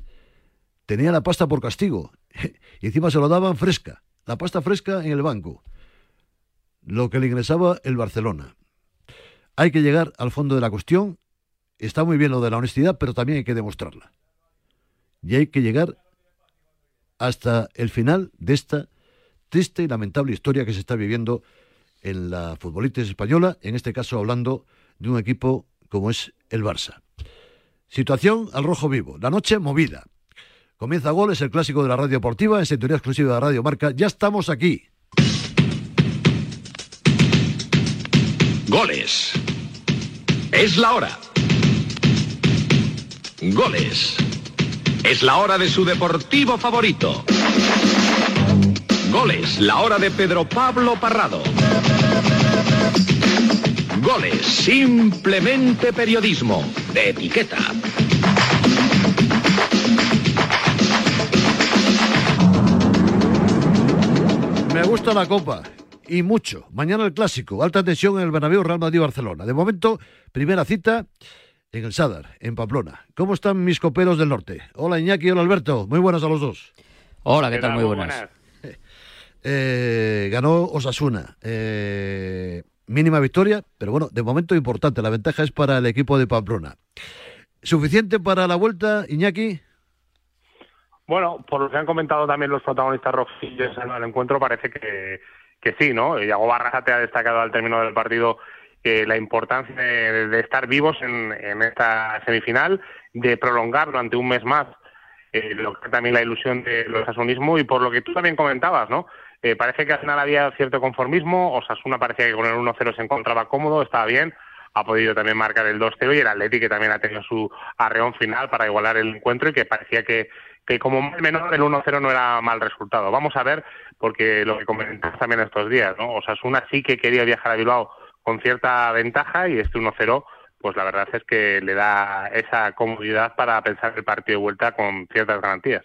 Tenía la pasta por castigo y encima se lo daban fresca, la pasta fresca en el banco, lo que le ingresaba el Barcelona. Hay que llegar al fondo de la cuestión, está muy bien lo de la honestidad, pero también hay que demostrarla. Y hay que llegar hasta el final de esta triste y lamentable historia que se está viviendo en la futbolística española, en este caso hablando de un equipo como es el Barça. Situación al rojo vivo, la noche movida. Comienza Gol, es el clásico de la radio deportiva, en sintonía exclusiva de Radio Marca. Ya estamos aquí. Goles. Es la hora. Goles. Es la hora de su deportivo favorito. Goles, la hora de Pedro Pablo Parrado. Goles, simplemente periodismo, de etiqueta. Me gusta la copa. Y mucho. Mañana el clásico. Alta tensión en el Bernabéu Real Madrid-Barcelona. De momento, primera cita en el Sadar, en Pamplona. ¿Cómo están mis coperos del norte? Hola Iñaki, hola Alberto. Muy buenas a los dos. Hola, ¿qué tal? Muy buenas. Eh, ganó Osasuna. Eh, mínima victoria, pero bueno, de momento importante. La ventaja es para el equipo de Pamplona. ¿Suficiente para la vuelta, Iñaki? Bueno, por lo que han comentado también los protagonistas rojillos en el encuentro, parece que, que sí, ¿no? Iago Barrasate ha destacado al término del partido eh, la importancia de, de estar vivos en, en, esta semifinal, de prolongar durante un mes más eh, lo que también la ilusión del osasunismo y por lo que tú también comentabas, ¿no? Eh, parece que al final había cierto conformismo, Osasuna parecía que con el 1-0 se encontraba cómodo, estaba bien, ha podido también marcar el 2-0 y el Atleti que también ha tenido su arreón final para igualar el encuentro y que parecía que, que como mal menor el 1-0 no era mal resultado. Vamos a ver, porque lo que comentas también estos días, ¿no? Osasuna sí que quería viajar a Bilbao con cierta ventaja y este 1-0 pues la verdad es que le da esa comodidad para pensar el partido de vuelta con ciertas garantías.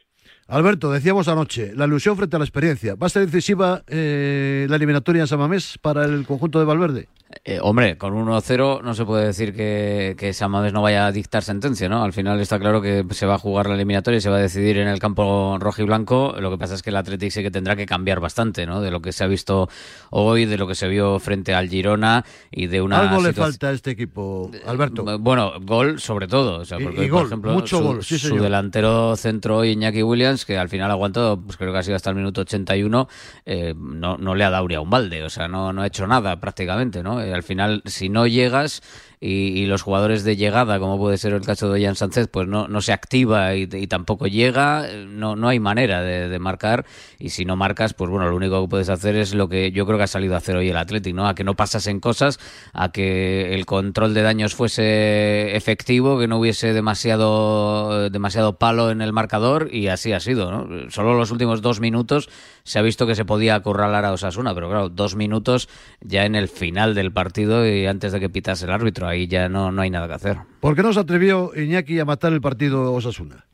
Alberto, decíamos anoche, la ilusión frente a la experiencia. ¿Va a ser decisiva eh, la eliminatoria en Samamés para el conjunto de Valverde? Eh, hombre, con 1-0 no se puede decir que, que Samamés no vaya a dictar sentencia, ¿no? Al final está claro que se va a jugar la eliminatoria y se va a decidir en el campo rojo y blanco. Lo que pasa es que el Atlético sí que tendrá que cambiar bastante, ¿no? De lo que se ha visto hoy, de lo que se vio frente al Girona y de una. Algo le falta a este equipo, Alberto. Eh, bueno, gol sobre todo. O sea, porque, por ejemplo, mucho su, gol, sí, su delantero centro Iñaki Williams, que al final ha aguantado, pues creo que ha sido hasta el minuto 81, eh, no, no le ha dado ni a un balde, o sea, no, no ha hecho nada prácticamente, ¿no? Eh, al final, si no llegas y, los jugadores de llegada, como puede ser el caso de Jan Sánchez, pues no, no se activa y, tampoco llega, no, no hay manera de, marcar y si no marcas, pues bueno, lo único que puedes hacer es lo que yo creo que ha salido a hacer hoy el Atlético, ¿no? A que no pasasen cosas, a que el control de daños fuese efectivo, que no hubiese demasiado, demasiado palo en el marcador y así ha sido, ¿no? Solo los últimos dos minutos se ha visto que se podía acorralar a Osasuna, pero claro, dos minutos ya en el final del partido y antes de que pitase el árbitro, ahí ya no, no hay nada que hacer. ¿Por qué no se atrevió Iñaki a matar el partido Osasuna?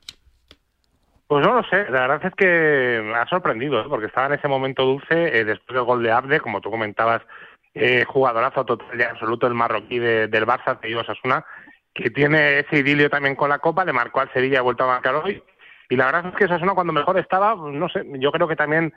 Pues no lo sé, la verdad es que me ha sorprendido, ¿eh? porque estaba en ese momento dulce, eh, después del gol de Abde, como tú comentabas, eh, jugadorazo total y absoluto el marroquí de- del Barça, te digo Osasuna, que tiene ese idilio también con la Copa, le marcó al Sevilla y ha vuelto a marcar hoy, y la verdad es que Osasuna cuando mejor estaba, pues, no sé, yo creo que también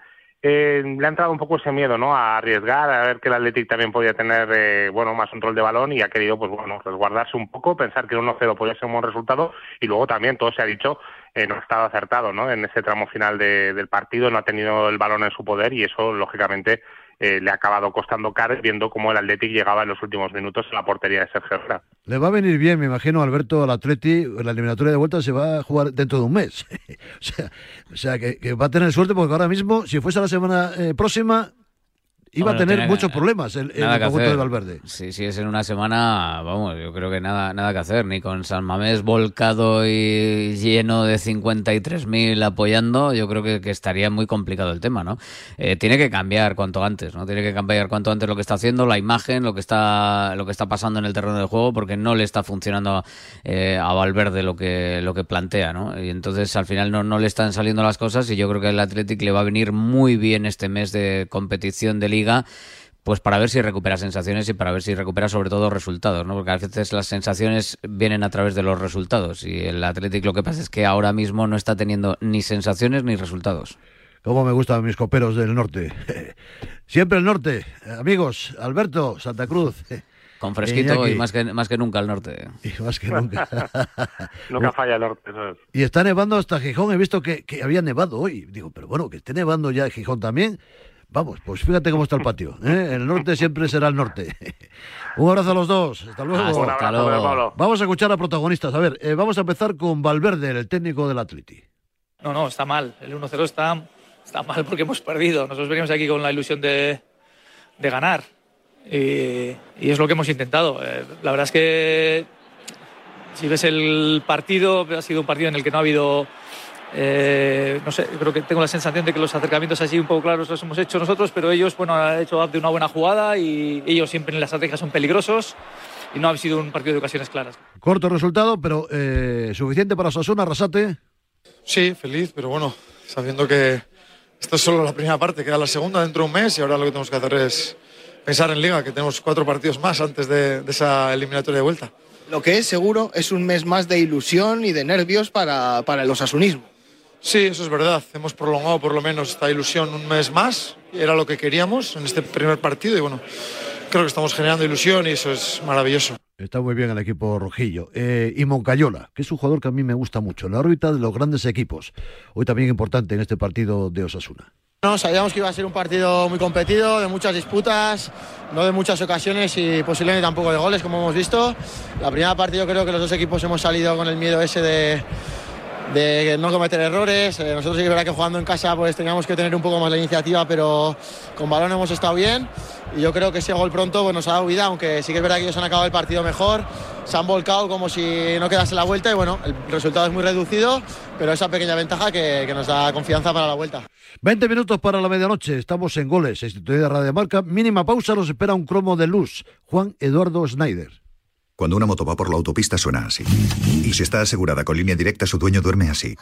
eh, le ha entrado un poco ese miedo, ¿no? A arriesgar, a ver que el Athletic también podía tener, eh, bueno, más control de balón y ha querido, pues bueno, resguardarse un poco, pensar que el 1-0 podía ser un buen resultado y luego también todo se ha dicho, eh, no ha estado acertado, ¿no? En ese tramo final de- del partido no ha tenido el balón en su poder y eso, lógicamente, eh, le ha acabado costando caro viendo cómo el Athletic llegaba en los últimos minutos a la portería de Sergio Herrera. Le va a venir bien, me imagino, Alberto, al Atleti. La eliminatoria de vuelta se va a jugar dentro de un mes. o sea, o sea que, va a tener suerte porque ahora mismo, si fuese la semana eh, próxima, iba a tener muchos problemas el, el conjunto de Valverde. Si, si es en una semana, vamos, yo creo que nada, nada que hacer, ni con San Mamés volcado y lleno de 53.000 apoyando, yo creo que, que estaría muy complicado el tema, ¿no? Eh, tiene que cambiar cuanto antes, ¿no? Tiene que cambiar cuanto antes lo que está haciendo, la imagen, lo que está, lo que está pasando en el terreno de juego, porque no le está funcionando eh, a Valverde lo que, lo que plantea, ¿no? Y entonces al final no, no le están saliendo las cosas y yo creo que el Athletic le va a venir muy bien este mes de competición de liga pues para ver si recupera sensaciones y para ver si recupera sobre todo resultados, ¿no? Porque a veces las sensaciones vienen a través de los resultados y el Athletic lo que pasa es que ahora mismo no está teniendo ni sensaciones ni resultados. Cómo me gustan mis coperos del norte. Siempre el norte. Amigos, Alberto, Santa Cruz. Con fresquito Iñaki. y más que, más que nunca al norte. Y más que nunca. Nunca falla el norte. Y está nevando hasta Gijón. He visto que, que había nevado hoy. Digo, pero bueno, que esté nevando ya Gijón también. Vamos, pues fíjate cómo está el patio. ¿eh? El norte siempre será el norte. Un abrazo a los dos. Hasta luego. Hasta Pablo. Vamos a escuchar a protagonistas. A ver, eh, vamos a empezar con Valverde, el técnico del Atleti. No, no, está mal. El 1-0 está, está mal porque hemos perdido. Nosotros venimos aquí con la ilusión de, de ganar. Y, y es lo que hemos intentado. Eh, la verdad es que si ves el partido, ha sido un partido en el que no ha habido. Eh, no sé, creo que tengo la sensación de que los acercamientos así un poco claros los hemos hecho nosotros, pero ellos, bueno, han hecho de una buena jugada y ellos siempre en las estrategias son peligrosos y no ha sido un partido de ocasiones claras. Corto resultado, pero eh, suficiente para Sasuna, Arrasate. Sí, feliz, pero bueno, sabiendo que esto es solo la primera parte, queda la segunda dentro de un mes y ahora lo que tenemos que hacer es pensar en liga, que tenemos cuatro partidos más antes de, de esa eliminatoria de vuelta. Lo que es seguro es un mes más de ilusión y de nervios para, para el osasunismo. Sí, eso es verdad. Hemos prolongado por lo menos esta ilusión un mes más. Era lo que queríamos en este primer partido y bueno, creo que estamos generando ilusión y eso es maravilloso. Está muy bien el equipo rojillo. Eh, y Moncayola, que es un jugador que a mí me gusta mucho, en la órbita de los grandes equipos. Hoy también importante en este partido de Osasuna. No, sabíamos que iba a ser un partido muy competido, de muchas disputas, no de muchas ocasiones y posiblemente tampoco de goles, como hemos visto. La primera parte yo creo que los dos equipos hemos salido con el miedo ese de, de no cometer errores. Eh, nosotros sí que es verdad que jugando en casa pues teníamos que tener un poco más la iniciativa, pero con balón hemos estado bien. Y yo creo que ese gol pronto pues, nos ha dado vida, aunque sí que es verdad que ellos han acabado el partido mejor, se han volcado como si no quedase la vuelta y bueno, el resultado es muy reducido, pero esa pequeña ventaja que, nos da confianza para la vuelta. 20 minutos para la medianoche, estamos en goles, institución de Radio Marca, mínima pausa, nos espera un cromo de luz, Juan Eduardo Schneider. Cuando una moto va por la autopista suena así. Y si está asegurada con línea directa, su dueño duerme así.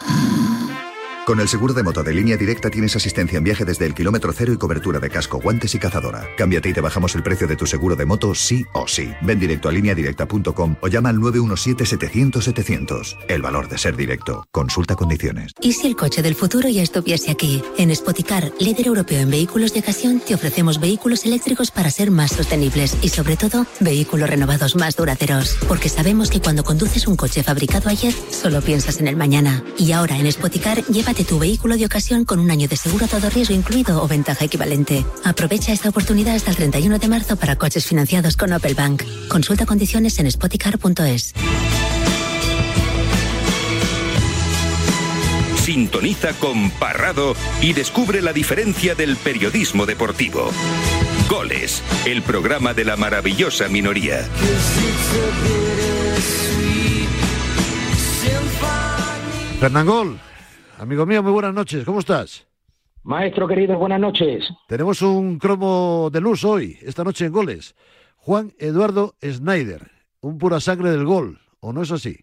Con el seguro de moto de línea directa tienes asistencia en viaje desde el kilómetro cero y cobertura de casco, guantes y cazadora. Cámbiate y te bajamos el precio de tu seguro de moto sí o sí. Ven directo a lineadirecta.com o llama al 917-700-700. El valor de ser directo. Consulta condiciones. ¿Y si el coche del futuro ya estuviese aquí? En Spoticar, líder europeo en vehículos de ocasión, te ofrecemos vehículos eléctricos para ser más sostenibles y sobre todo, vehículos renovados más duraderos. Porque sabemos que cuando conduces un coche fabricado ayer, solo piensas en el mañana. Y ahora en Spoticar, lleva tu vehículo de ocasión con un año de seguro a todo riesgo incluido o ventaja equivalente. Aprovecha esta oportunidad hasta el 31 de marzo para coches financiados con Opel Bank. Consulta condiciones en spoticar.es. Sintoniza con Parrado y descubre la diferencia del periodismo deportivo. Goles, el programa de la maravillosa minoría. Fernangol, amigo mío, muy buenas noches, ¿cómo estás? Maestro querido, buenas noches. Tenemos un cromo de luz hoy, esta noche en goles. Juan Eduardo Schneider, un pura sangre del gol, ¿o no es así?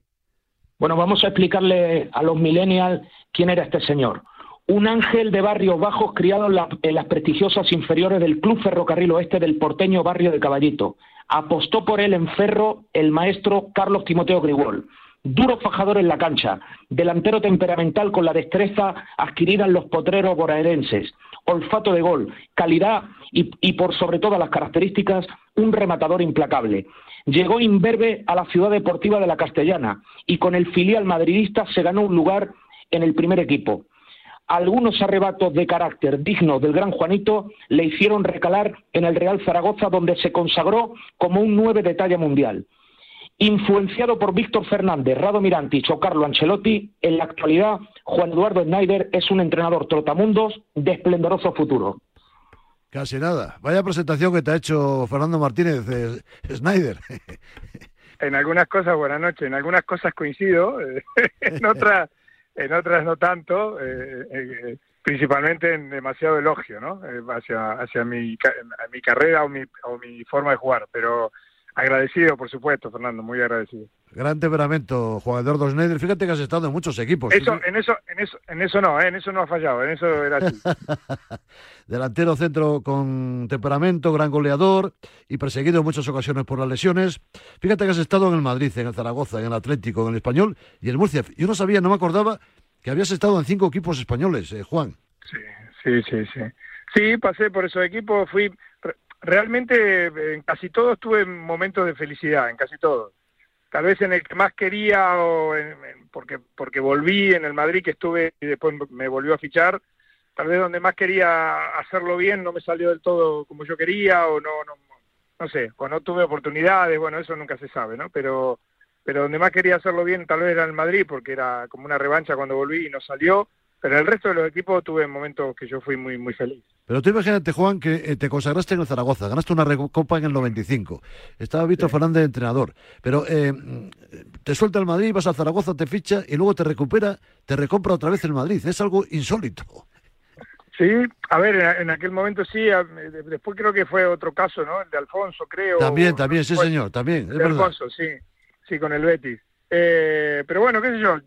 Bueno, vamos a explicarle a los millennials quién era este señor. Un ángel de barrios bajos criado en, la- en las prestigiosas inferiores del Club Ferrocarril Oeste del porteño barrio de Caballito. Apostó por él en ferro el maestro Carlos Timoteo Grigol. Duro fajador en la cancha, delantero temperamental con la destreza adquirida en los potreros bonaerenses, olfato de gol, calidad y, por sobre todas las características, un rematador implacable. Llegó imberbe a la ciudad deportiva de la Castellana y con el filial madridista se ganó un lugar en el primer equipo. Algunos arrebatos de carácter dignos del gran Juanito le hicieron recalar en el Real Zaragoza, donde se consagró como un nueve de talla mundial. Influenciado por Víctor Fernández, Rado Mirantich o Carlo Ancelotti, en la actualidad Juan Eduardo Schneider es un entrenador trotamundos de esplendoroso futuro. Casi nada. Vaya presentación que te ha hecho Fernando Martínez eh, Schneider. En algunas cosas, buenas noches, en algunas cosas coincido, eh, en otras en otras no tanto, eh, eh, principalmente en demasiado elogio, ¿no? Hacia hacia mi, mi carrera o mi, o mi forma de jugar, pero agradecido, por supuesto, Fernando, muy agradecido. Gran temperamento, Juan Eduardo Schneider. Fíjate que has estado en muchos equipos. Eso, en eso, en eso, en eso no, ¿eh? en eso no ha fallado, en eso era así. Delantero centro con temperamento, gran goleador y perseguido en muchas ocasiones por las lesiones. Fíjate que has estado en el Madrid, en el Zaragoza, en el Atlético, en el Español y en el Murcia. Yo no sabía, no me acordaba que habías estado en cinco equipos españoles, eh, Juan. Sí, sí, sí. Sí, pasé por esos equipos, fui realmente eh, en casi todos tuve momentos de felicidad, en casi todos. Tal vez en el que más quería o en- porque porque volví en el Madrid que estuve y después me volvió a fichar, tal vez donde más quería hacerlo bien no me salió del todo como yo quería o no no no sé, o no tuve oportunidades, bueno, eso nunca se sabe, ¿no? Pero pero donde más quería hacerlo bien tal vez era el Madrid porque era como una revancha cuando volví y no salió, pero el resto de los equipos tuve momentos que yo fui muy muy feliz. Pero tú imagínate, Juan, que eh, te consagraste en el Zaragoza, ganaste una recopa en el 95. Estaba Víctor Fernández de entrenador. Pero eh, te suelta el Madrid, vas al Zaragoza, te ficha y luego te recupera, te recompra otra vez el Madrid. Es algo insólito. Sí, a ver, en, aquel momento sí, después creo que fue otro caso, ¿no? El de Alfonso, creo. También, también, sí, señor, también. Es de. Alfonso, sí, sí, con el Betis. Eh, pero bueno, qué sé yo,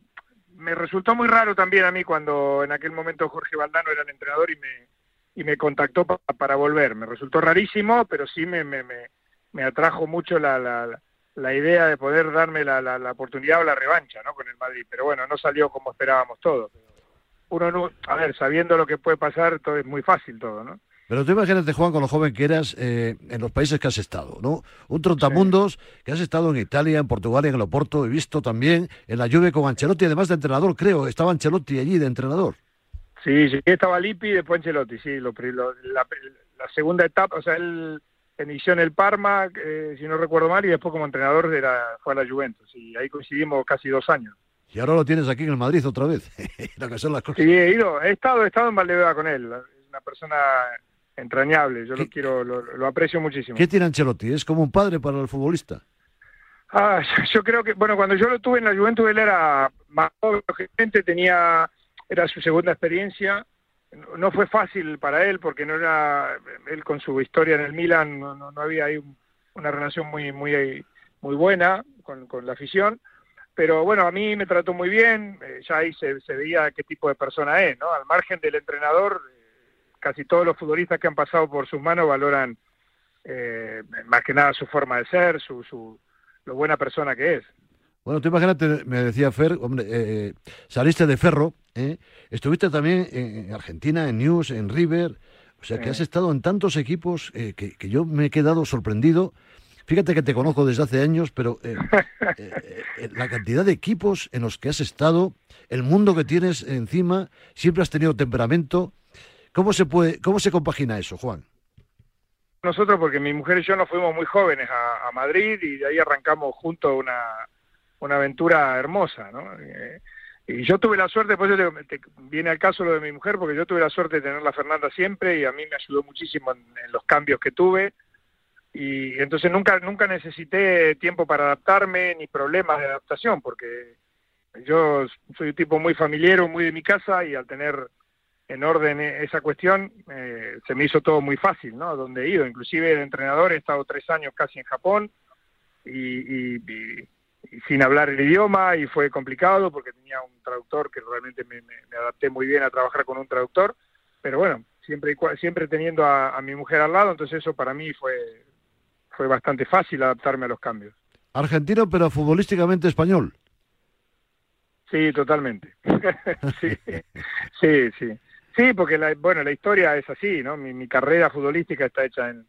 me resultó muy raro también a mí cuando en aquel momento Jorge Valdano era el entrenador y me, y me contactó pa- para volver. Me resultó rarísimo, pero sí me, me, me, me atrajo mucho la, la, la- idea de poder darme la, la, la oportunidad o la revancha, ¿no? Con el Madrid. Pero bueno, no salió como esperábamos todos. Uno no, a ver, sabiendo lo que puede pasar, todo es muy fácil todo, ¿no? Pero tú imagínate, Juan, con lo joven que eras eh, en los países que has estado, ¿no? Un trotamundos que has estado en Italia, en Portugal, en el Oporto, he visto también en la Juve con Ancelotti, además de entrenador, creo. Estaba Ancelotti allí de entrenador. Sí, sí, estaba Lippi y después Ancelotti, sí, lo, lo- la, la segunda etapa, o sea, él inició en el Parma, eh, si no recuerdo mal, y después como entrenador de la, fue a la Juventus, y ahí coincidimos casi dos años. Y ahora lo tienes aquí en el Madrid otra vez. lo que son las cosas. Sí, he ido, he estado, he estado en Valdebeba con él. Es una persona entrañable, yo lo quiero, lo, lo aprecio muchísimo. ¿Qué tiene Ancelotti? ¿Es como un padre para el futbolista? Ah, yo creo que, bueno, cuando yo lo tuve en la Juventud, él era más joven, tenía, era su segunda experiencia. No fue fácil para él porque no era, él con su historia en el Milan, no, no, había ahí una relación muy, muy, muy buena con, con, la afición. Pero bueno, a mí me trató muy bien, eh, ya ahí se, se, veía qué tipo de persona es, ¿no? Al margen del entrenador, casi todos los futbolistas que han pasado por sus manos valoran eh, más que nada su forma de ser, su, su lo buena persona que es. Bueno, tú imagínate, me decía Fer, hombre, eh, saliste de Ferro, ¿eh? estuviste también en Argentina, en News, en River, o sea que has estado en tantos equipos eh, que, que, yo me he quedado sorprendido. Fíjate que te conozco desde hace años, pero eh, la cantidad de equipos en los que has estado, el mundo que tienes encima, siempre has tenido temperamento. ¿Cómo se puede, cómo se compagina eso, Juan? nosotros porque mi mujer y yo nos fuimos muy jóvenes a, Madrid y de ahí arrancamos juntos una, una aventura hermosa, ¿no? Eh, y yo tuve la suerte, pues viene al caso lo de mi mujer, porque yo tuve la suerte de tenerla Fernanda siempre y a mí me ayudó muchísimo en, los cambios que tuve y entonces nunca nunca necesité tiempo para adaptarme ni problemas de adaptación porque yo soy un tipo muy familiar, muy de mi casa y al tener en orden e-, esa cuestión, eh, se me hizo todo muy fácil, ¿no? Donde he ido, inclusive de entrenador he estado tres años casi en Japón y, sin hablar el idioma y fue complicado porque tenía un traductor que realmente me, adapté muy bien a trabajar con un traductor, pero bueno, siempre siempre teniendo a, mi mujer al lado, entonces eso para mí fue fue bastante fácil adaptarme a los cambios. Argentino, pero futbolísticamente español. Sí, totalmente. sí, sí, sí. Sí, porque la, bueno, la historia es así, ¿no? Mi, carrera futbolística está hecha en,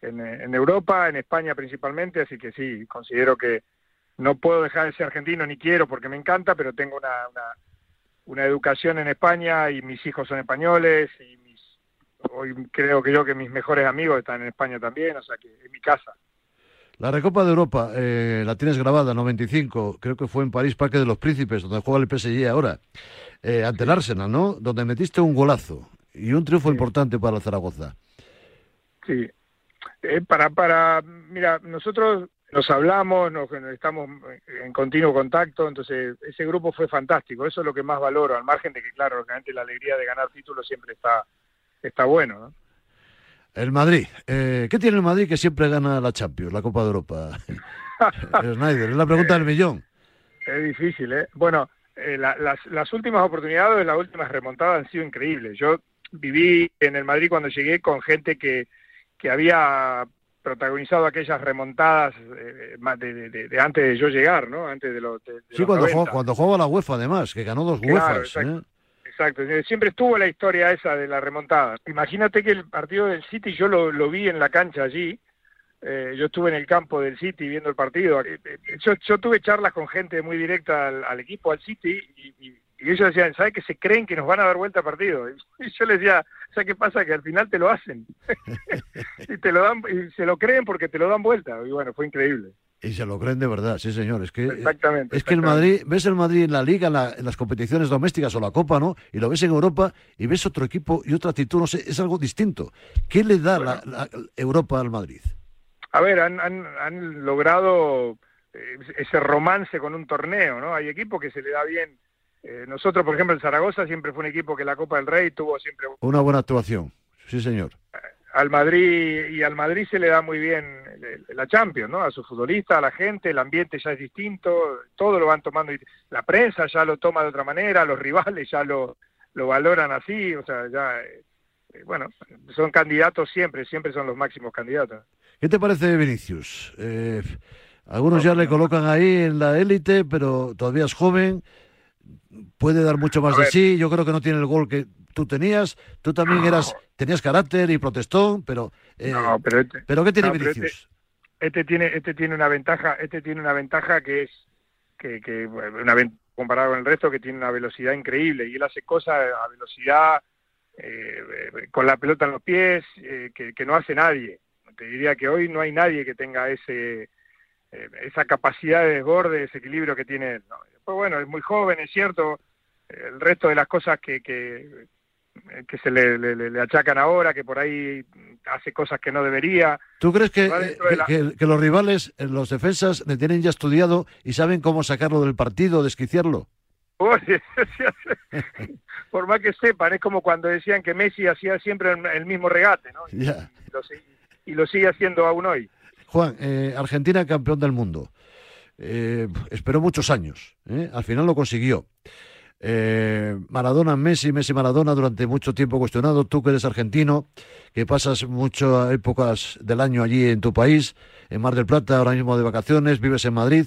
en, Europa, en España principalmente, así que sí, considero que no puedo dejar de ser argentino, ni quiero porque me encanta, pero tengo una, una, una educación en España y mis hijos son españoles y mis, hoy creo que yo que mis mejores amigos están en España también, o sea que es mi casa. La Recopa de Europa, eh, la tienes grabada, 95, creo que fue en París, Parque de los Príncipes, donde juega el PSG ahora, eh, ante el Arsenal, ¿no? Donde metiste un golazo y un triunfo importante para el Zaragoza. Sí, eh, para, para, mira, nosotros nos hablamos, nos, estamos en continuo contacto, entonces ese grupo fue fantástico, eso es lo que más valoro, al margen de que, claro, obviamente la alegría de ganar títulos siempre está, está bueno, ¿no? El Madrid. Eh, ¿Qué tiene el Madrid que siempre gana la Champions, la Copa de Europa? Snyder, es la pregunta del millón. Es difícil, ¿eh? Bueno, eh, las, las últimas oportunidades, las últimas remontadas han sido increíbles. Yo viví en el Madrid cuando llegué con gente que, que había protagonizado aquellas remontadas eh, de, de, antes de yo llegar, ¿no? Antes de, lo, sí, cuando, jugó, cuando jugaba la UEFA además, que ganó dos claro, ¿eh? Exacto, siempre estuvo la historia esa de la remontada. Imagínate que el partido del City yo lo, vi en la cancha allí, eh, yo estuve en el campo del City viendo el partido. Eh, eh, yo, yo tuve charlas con gente muy directa al, equipo, al City, y, ellos decían, ¿sabes que se creen que nos van a dar vuelta al partido? Y yo les decía, ¿sabes qué pasa? Que al final te lo hacen. y te lo dan, y se lo creen porque te lo dan vuelta. Y bueno, fue increíble. Y se lo creen de verdad, sí señor. Es que, exactamente, es que el Madrid, ves el Madrid en la liga, en, las competiciones domésticas o la Copa, ¿no? Y lo ves en Europa y ves otro equipo y otra actitud, no sé, es algo distinto. ¿Qué le da la, Europa al Madrid? A ver, han, han, logrado eh, ese romance con un torneo, ¿no? Hay equipos que se le da bien. Eh, nosotros, por ejemplo, el Zaragoza siempre fue un equipo que la Copa del Rey tuvo siempre... Una buena actuación, sí señor al Madrid y al Madrid se le da muy bien la Champions, ¿no? A sus futbolistas, a la gente, el ambiente ya es distinto, todo lo van tomando, la prensa ya lo toma de otra manera, los rivales ya lo, lo valoran así, o sea, ya, eh, bueno, son candidatos siempre, siempre son los máximos candidatos. ¿Qué te parece Vinicius? Eh, algunos ya le colocan ahí en la élite, pero todavía es joven, puede dar mucho más de sí, yo creo que no tiene el gol que tú tenías, tú también eras, tenías carácter y protestón, pero, eh, pero, este, pero, ¿qué tiene este Vinicius? Este, tiene, este tiene una ventaja, este tiene una ventaja que es que, que una comparado con el resto que tiene una velocidad increíble y él hace cosas a velocidad eh, con la pelota en los pies eh, que, que, no hace nadie. Te diría que hoy no hay nadie que tenga ese eh, esa capacidad de desborde, desequilibrio que tiene él. ¿no? Después, bueno, es muy joven, es cierto, el resto de las cosas que, que, que se le, le, le achacan ahora, que por ahí hace cosas que no debería. ¿Tú crees que, eh, la- que- que los rivales, eh, los defensas, le tienen ya estudiado y saben cómo sacarlo del partido, desquiciarlo? Oye, por más que sepan, es como cuando decían que Messi hacía siempre el, mismo regate, ¿no? Y, y lo, sig- y lo sigue haciendo aún hoy. Juan, eh, Argentina campeón del mundo. Eh, esperó muchos años. ¿eh? Al final lo consiguió. Eh, Maradona, Messi, Messi, Maradona, durante mucho tiempo cuestionado. Tú que eres argentino, que pasas muchas épocas del año allí en tu país, en Mar del Plata, ahora mismo de vacaciones, vives en Madrid.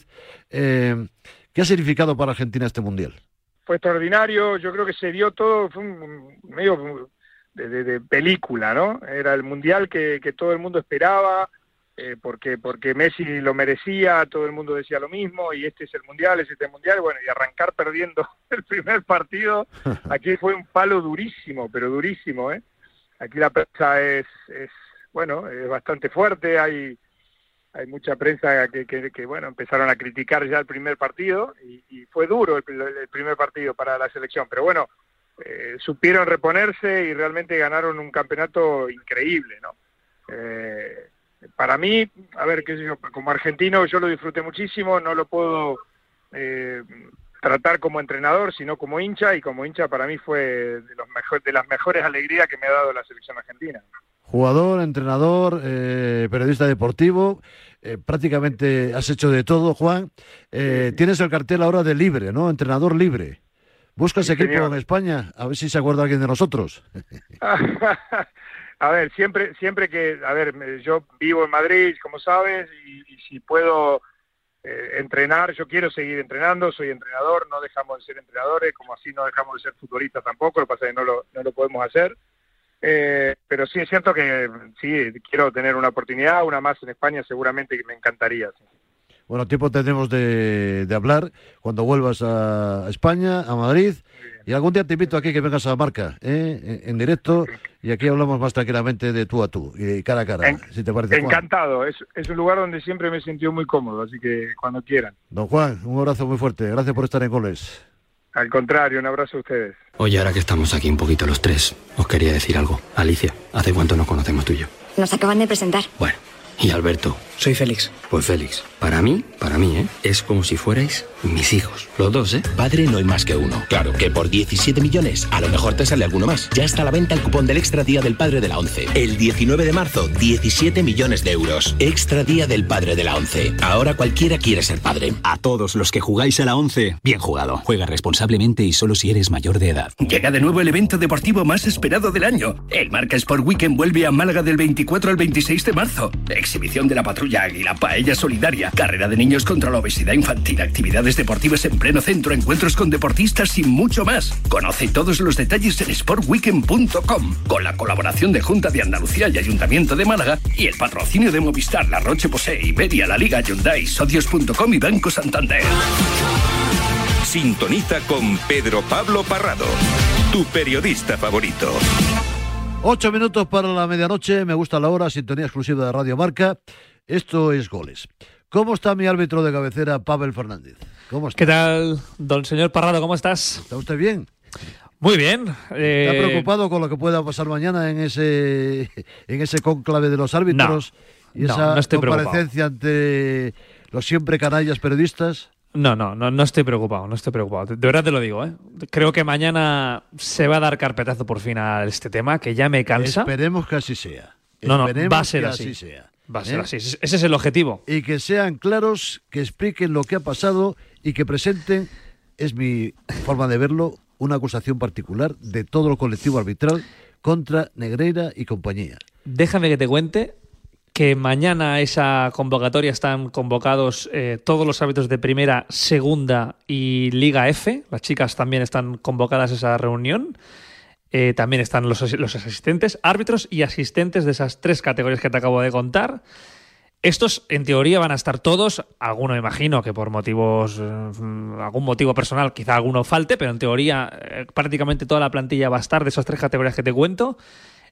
Eh, ¿Qué ha significado para Argentina este mundial? Fue extraordinario, yo creo que se dio todo, fue un medio de, de- de película, ¿no? Era el mundial que, que todo el mundo esperaba, eh, porque, porque Messi lo merecía, todo el mundo decía lo mismo, y este es el mundial, es este mundial, bueno, y arrancar perdiendo el primer partido, aquí fue un palo durísimo, pero durísimo, ¿eh? Aquí la prensa es, es bueno, es bastante fuerte, hay hay mucha prensa que, que, que, bueno empezaron a criticar ya el primer partido y, y fue duro el, el primer partido para la selección pero bueno eh, supieron reponerse y realmente ganaron un campeonato increíble no Eh, para mí a ver qué sé yo como argentino yo lo disfruté muchísimo no lo puedo eh, tratar como entrenador sino como hincha y como hincha para mí fue de los mejor, de las mejores alegrías que me ha dado la selección argentina Jugador, entrenador, eh, periodista deportivo, eh, prácticamente has hecho de todo, Juan. Eh, Tienes el cartel ahora de libre, ¿no? Entrenador libre. ¿Buscas Sí, equipo señor. en España? A ver si se acuerda alguien de nosotros. a ver, siempre, siempre que, a ver, yo vivo en Madrid, como sabes, y, y si puedo eh, entrenar, yo quiero seguir entrenando, soy entrenador, no dejamos de ser entrenadores, como así no dejamos de ser futbolistas tampoco, lo que pasa es que no lo, no lo podemos hacer. Eh, pero sí es cierto que sí, quiero tener una oportunidad, una más en España, seguramente que me encantaría. sí. Bueno, tiempo tendremos de, de hablar cuando vuelvas a España, a Madrid. Y algún día te invito aquí que vengas a Marca, ¿eh? en, en directo, y aquí hablamos más tranquilamente de tú a tú y cara a cara, En- si te parece. Encantado, es, es un lugar donde siempre me he sentido muy cómodo, así que cuando quieran. Don Juan, un abrazo muy fuerte. Gracias por estar en goles. Al contrario, un abrazo a ustedes. Oye, ahora que estamos aquí un poquito los tres, os quería decir algo. Alicia, ¿hace cuánto nos conocemos tú y yo? Nos acaban de presentar. Bueno, y Alberto. Soy Félix. Pues Félix, para mí, para mí, ¿eh? Es como si fuerais mis hijos. Los dos, ¿eh? Padre no hay más que uno. Claro que por 17 millones a lo mejor te sale alguno más. Ya está a la venta el cupón del Extra Día del Padre de la ONCE. El 19 de marzo, 17 millones de euros. Extra Día del Padre de la ONCE. Ahora cualquiera quiere ser padre. A todos los que jugáis a la 11, bien jugado. Juega responsablemente y solo si eres mayor de edad. Llega de nuevo el evento deportivo más esperado del año. El Marca Sport Weekend vuelve a Málaga del 24 al 26 de marzo. Exhibición de la patrulla Águila, paella solidaria, carrera de niños contra la obesidad infantil, actividades deportivas en pleno centro, encuentros con deportistas y mucho más. Conoce todos los detalles en sportweekend.com con la colaboración de Junta de Andalucía y Ayuntamiento de Málaga y el patrocinio de Movistar, La Roche Posay, Iberia, La Liga, Hyundai, Socios.com y Banco Santander. Sintoniza con Pedro Pablo Parrado, tu periodista favorito. Ocho minutos para la medianoche, me gusta la hora, sintonía exclusiva de Radio Marca. Esto es goles. ¿Cómo está mi árbitro de cabecera, Pavel Fernández? ¿Cómo está? ¿Qué tal, don señor Parrado? ¿Cómo estás? ¿Está usted bien? Muy bien. eh, ¿Está preocupado con lo que pueda pasar mañana en ese, en ese cónclave de los árbitros y esa no estoy preocupado. comparecencia ante los siempre canallas periodistas? No, no, no, no estoy preocupado, no estoy preocupado. De verdad te lo digo, ¿eh? Creo que mañana se va a dar carpetazo por fin a este tema, que ya me cansa. Esperemos que así sea. No, no, Esperemos va a ser que así. sea. Va a ser ¿eh? así. Ese ese es el objetivo. Y que sean claros, que expliquen lo que ha pasado y que presenten, es mi forma de verlo, una acusación particular de todo el colectivo arbitral contra Negreira y compañía. Déjame que te cuente que mañana esa convocatoria están convocados eh, todos los árbitros de primera, segunda y Liga F. Las chicas también están convocadas a esa reunión. Eh, también están los, asi- los asistentes, árbitros y asistentes de esas tres categorías que te acabo de contar. Estos, en teoría, van a estar todos, alguno imagino que por motivos, eh, algún motivo personal, quizá alguno falte, pero en teoría eh, prácticamente toda la plantilla va a estar de esas tres categorías que te cuento.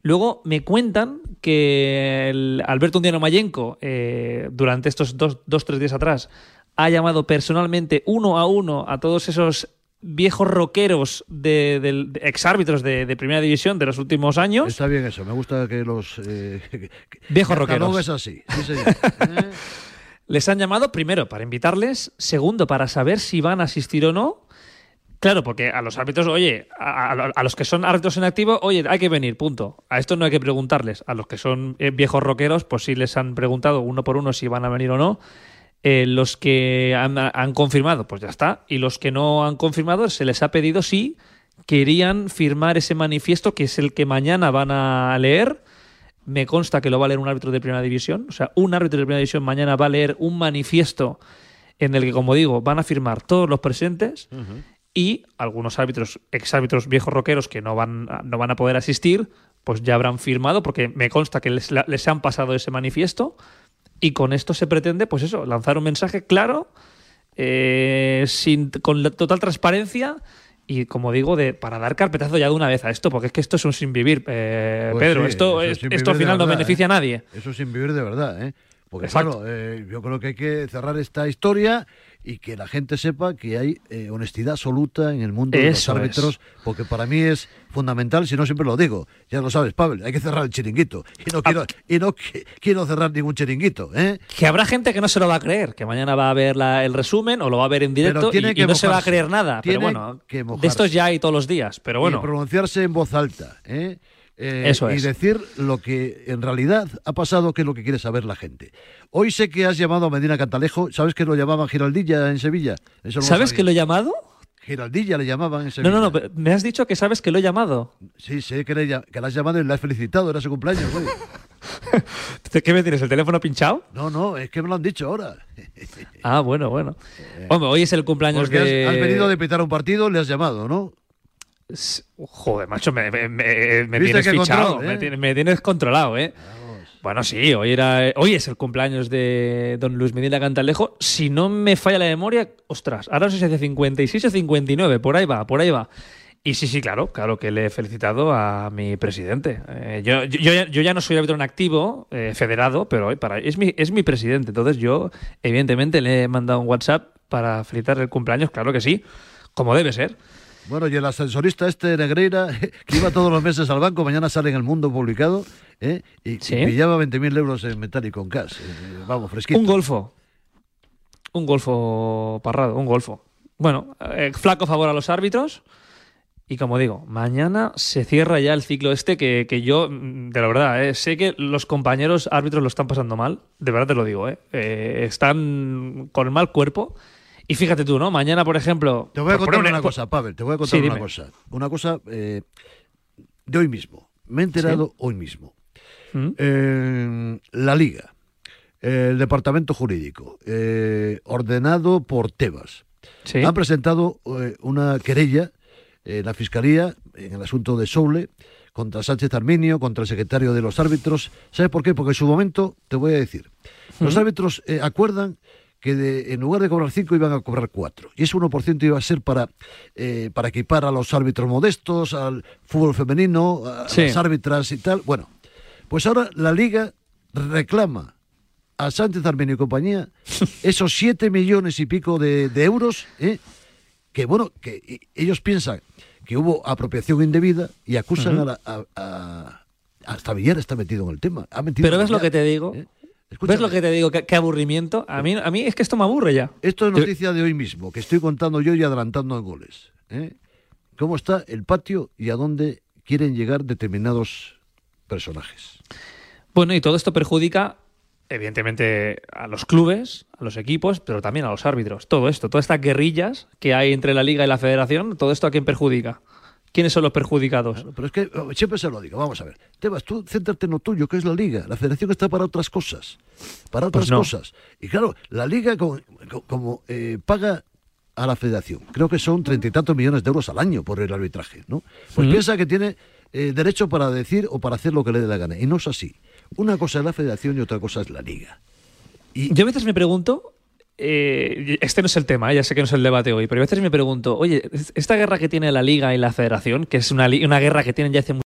Luego me cuentan que el Alberto Undiano Mayenco, eh, durante estos dos, dos, tres días atrás, ha llamado personalmente uno a uno a todos esos viejos rockeros de, de, de exárbitros de, de, primera división de los últimos años. Está bien eso, me gusta que los eh, viejos rockeros. es así, sí, señor. ¿Eh? Les han llamado primero para invitarles, segundo para saber si van a asistir o no. Claro, porque a los árbitros, oye, a, a, a, los que son árbitros en activo, oye, hay que venir, punto. A esto no hay que preguntarles. A los que son eh, viejos rockeros, pues sí les han preguntado uno por uno si van a venir o no. Eh, los que han, confirmado, pues ya está. Y los que no han confirmado, se les ha pedido si querían firmar ese manifiesto, que es el que mañana van a leer. Me consta que lo va a leer un árbitro de primera división. O sea, un árbitro de primera división mañana va a leer un manifiesto en el que, como digo, van a firmar todos los presentes. Y algunos árbitros, exárbitros viejos roqueros que no van, no van a poder asistir, pues ya habrán firmado, porque me consta que les, les han pasado ese manifiesto y con esto se pretende, pues eso, lanzar un mensaje claro, eh, sin, con total transparencia y, como digo, de, para dar carpetazo ya de una vez a esto, porque es que esto es un sin vivir, eh, pues Pedro. Sí, esto, es, esto al final no beneficia ¿eh? a nadie. Eso es sin vivir de verdad, ¿eh? Porque, Exacto. claro, eh, yo creo que hay que cerrar esta historia y que la gente sepa que hay eh, honestidad absoluta en el mundo de los árbitros, es. porque para mí es fundamental, si no siempre lo digo, ya lo sabes, Pavel, hay que cerrar el chiringuito. Y no quiero, y no quiero cerrar ningún chiringuito. ¿eh? Que habrá gente que no se lo va a creer, que mañana va a ver la, el resumen o lo va a ver en directo y, y, no mojarse. se va a creer nada. Pero bueno, que de estos ya hay todos los días, pero bueno. Y pronunciarse en voz alta, ¿eh? Eh, Eso es. y decir lo que en realidad ha pasado, que es lo que quiere saber la gente. Hoy sé que has llamado a Medina Cantalejo, ¿sabes que lo llamaban Giraldilla en Sevilla? Eso no ¿Sabes que lo he llamado? Giraldilla le llamaban en Sevilla. No, no, no, me has dicho que sabes que lo he llamado. Sí, sé que le, que le has llamado y le has felicitado, era su cumpleaños, güey. ¿Qué me tienes, el teléfono pinchado? No, no, es que me lo han dicho ahora. ah, bueno, bueno. Hombre, hoy es el cumpleaños Porque de... Has, has venido de pitar un partido, le has llamado, ¿no? Joder, macho, me, me, me, me tienes fichado, control, ¿eh? me, tienes, me, tienes controlado, ¿eh? Vamos. Bueno, sí, hoy, era, hoy es el cumpleaños de don Luis Medina Cantalejo. Si no me falla la memoria, ostras, ahora no sé si hace 56 o 59, por ahí va, por ahí va. Y sí, sí, claro, claro que le he felicitado a mi presidente. Eh, yo, yo, yo, ya no soy árbitro en activo, eh, federado, pero para, es, mi, es mi presidente. Entonces yo, evidentemente, le he mandado un WhatsApp para felicitar el cumpleaños, claro que sí, como debe ser. Bueno, y el ascensorista este Negreira, que iba todos los meses al banco, mañana sale en el mundo publicado, ¿eh? y, ¿Sí? y pillaba 20.000 euros en metálico en cash. Vamos, fresquito. Un golfo. Un golfo parrado, un golfo. Bueno, eh, flaco favor a los árbitros. Y como digo, mañana se cierra ya el ciclo este que, que yo, de la verdad, eh, sé que los compañeros árbitros lo están pasando mal, de verdad te lo digo, eh, eh están con mal cuerpo. Y fíjate tú, ¿no? Mañana, por ejemplo. Te voy a contar una, una cosa, Pavel, te voy a contar sí, una cosa. Una cosa eh, de hoy mismo. Me he enterado ¿Sí? hoy mismo. ¿Mm? Eh, la Liga, el Departamento Jurídico, eh, ordenado por Tebas, ¿Sí? han presentado eh, una querella en la Fiscalía en el asunto de Soule contra Sánchez Arminio, contra el secretario de los árbitros. ¿Sabes por qué? Porque en su momento, te voy a decir, ¿Mm? los árbitros eh, acuerdan que de, en lugar de cobrar 5 iban a cobrar 4. Y ese 1% iba a ser para, eh, para equipar a los árbitros modestos, al fútbol femenino, a, sí. las árbitras y tal. Bueno, pues ahora la liga reclama a Sánchez Armenio y compañía esos 7 millones y pico de, de euros, ¿eh? que bueno, que ellos piensan que hubo apropiación indebida y acusan uh -huh. a, la, a, a, hasta Villar está metido en el tema. Ha Pero ves lo que te digo. ¿eh? Escúchame. ¿Ves lo que te digo? ¿Qué, qué, aburrimiento. A mí, a mí es que esto me aburre ya. Esto es noticia de hoy mismo, que estoy contando yo y adelantando en goles. ¿eh? ¿Cómo está el patio y a dónde quieren llegar determinados personajes? Bueno, y todo esto perjudica, evidentemente, a los clubes, a los equipos, pero también a los árbitros. Todo esto, todas estas guerrillas que hay entre la liga y la federación, todo esto a quién perjudica. ¿Quiénes son los perjudicados? Claro, pero es que oh, siempre se lo digo, vamos a ver. Tebas, tú céntrate en lo tuyo, que es la liga. La federación está para otras cosas. Para otras pues no. cosas. Y claro, la liga como, como eh, paga a la federación, creo que son treinta y tantos millones de euros al año por el arbitraje, ¿no? Pues mm. piensa que tiene eh, derecho para decir o para hacer lo que le dé la gana. Y no es así. Una cosa es la federación y otra cosa es la liga. Y... Yo a veces me pregunto eh, este no es el tema, ¿eh? ya sé que no es el debate hoy, pero a veces me pregunto, oye, esta guerra que tiene la Liga y la Federación, que es una, una guerra que tienen ya hace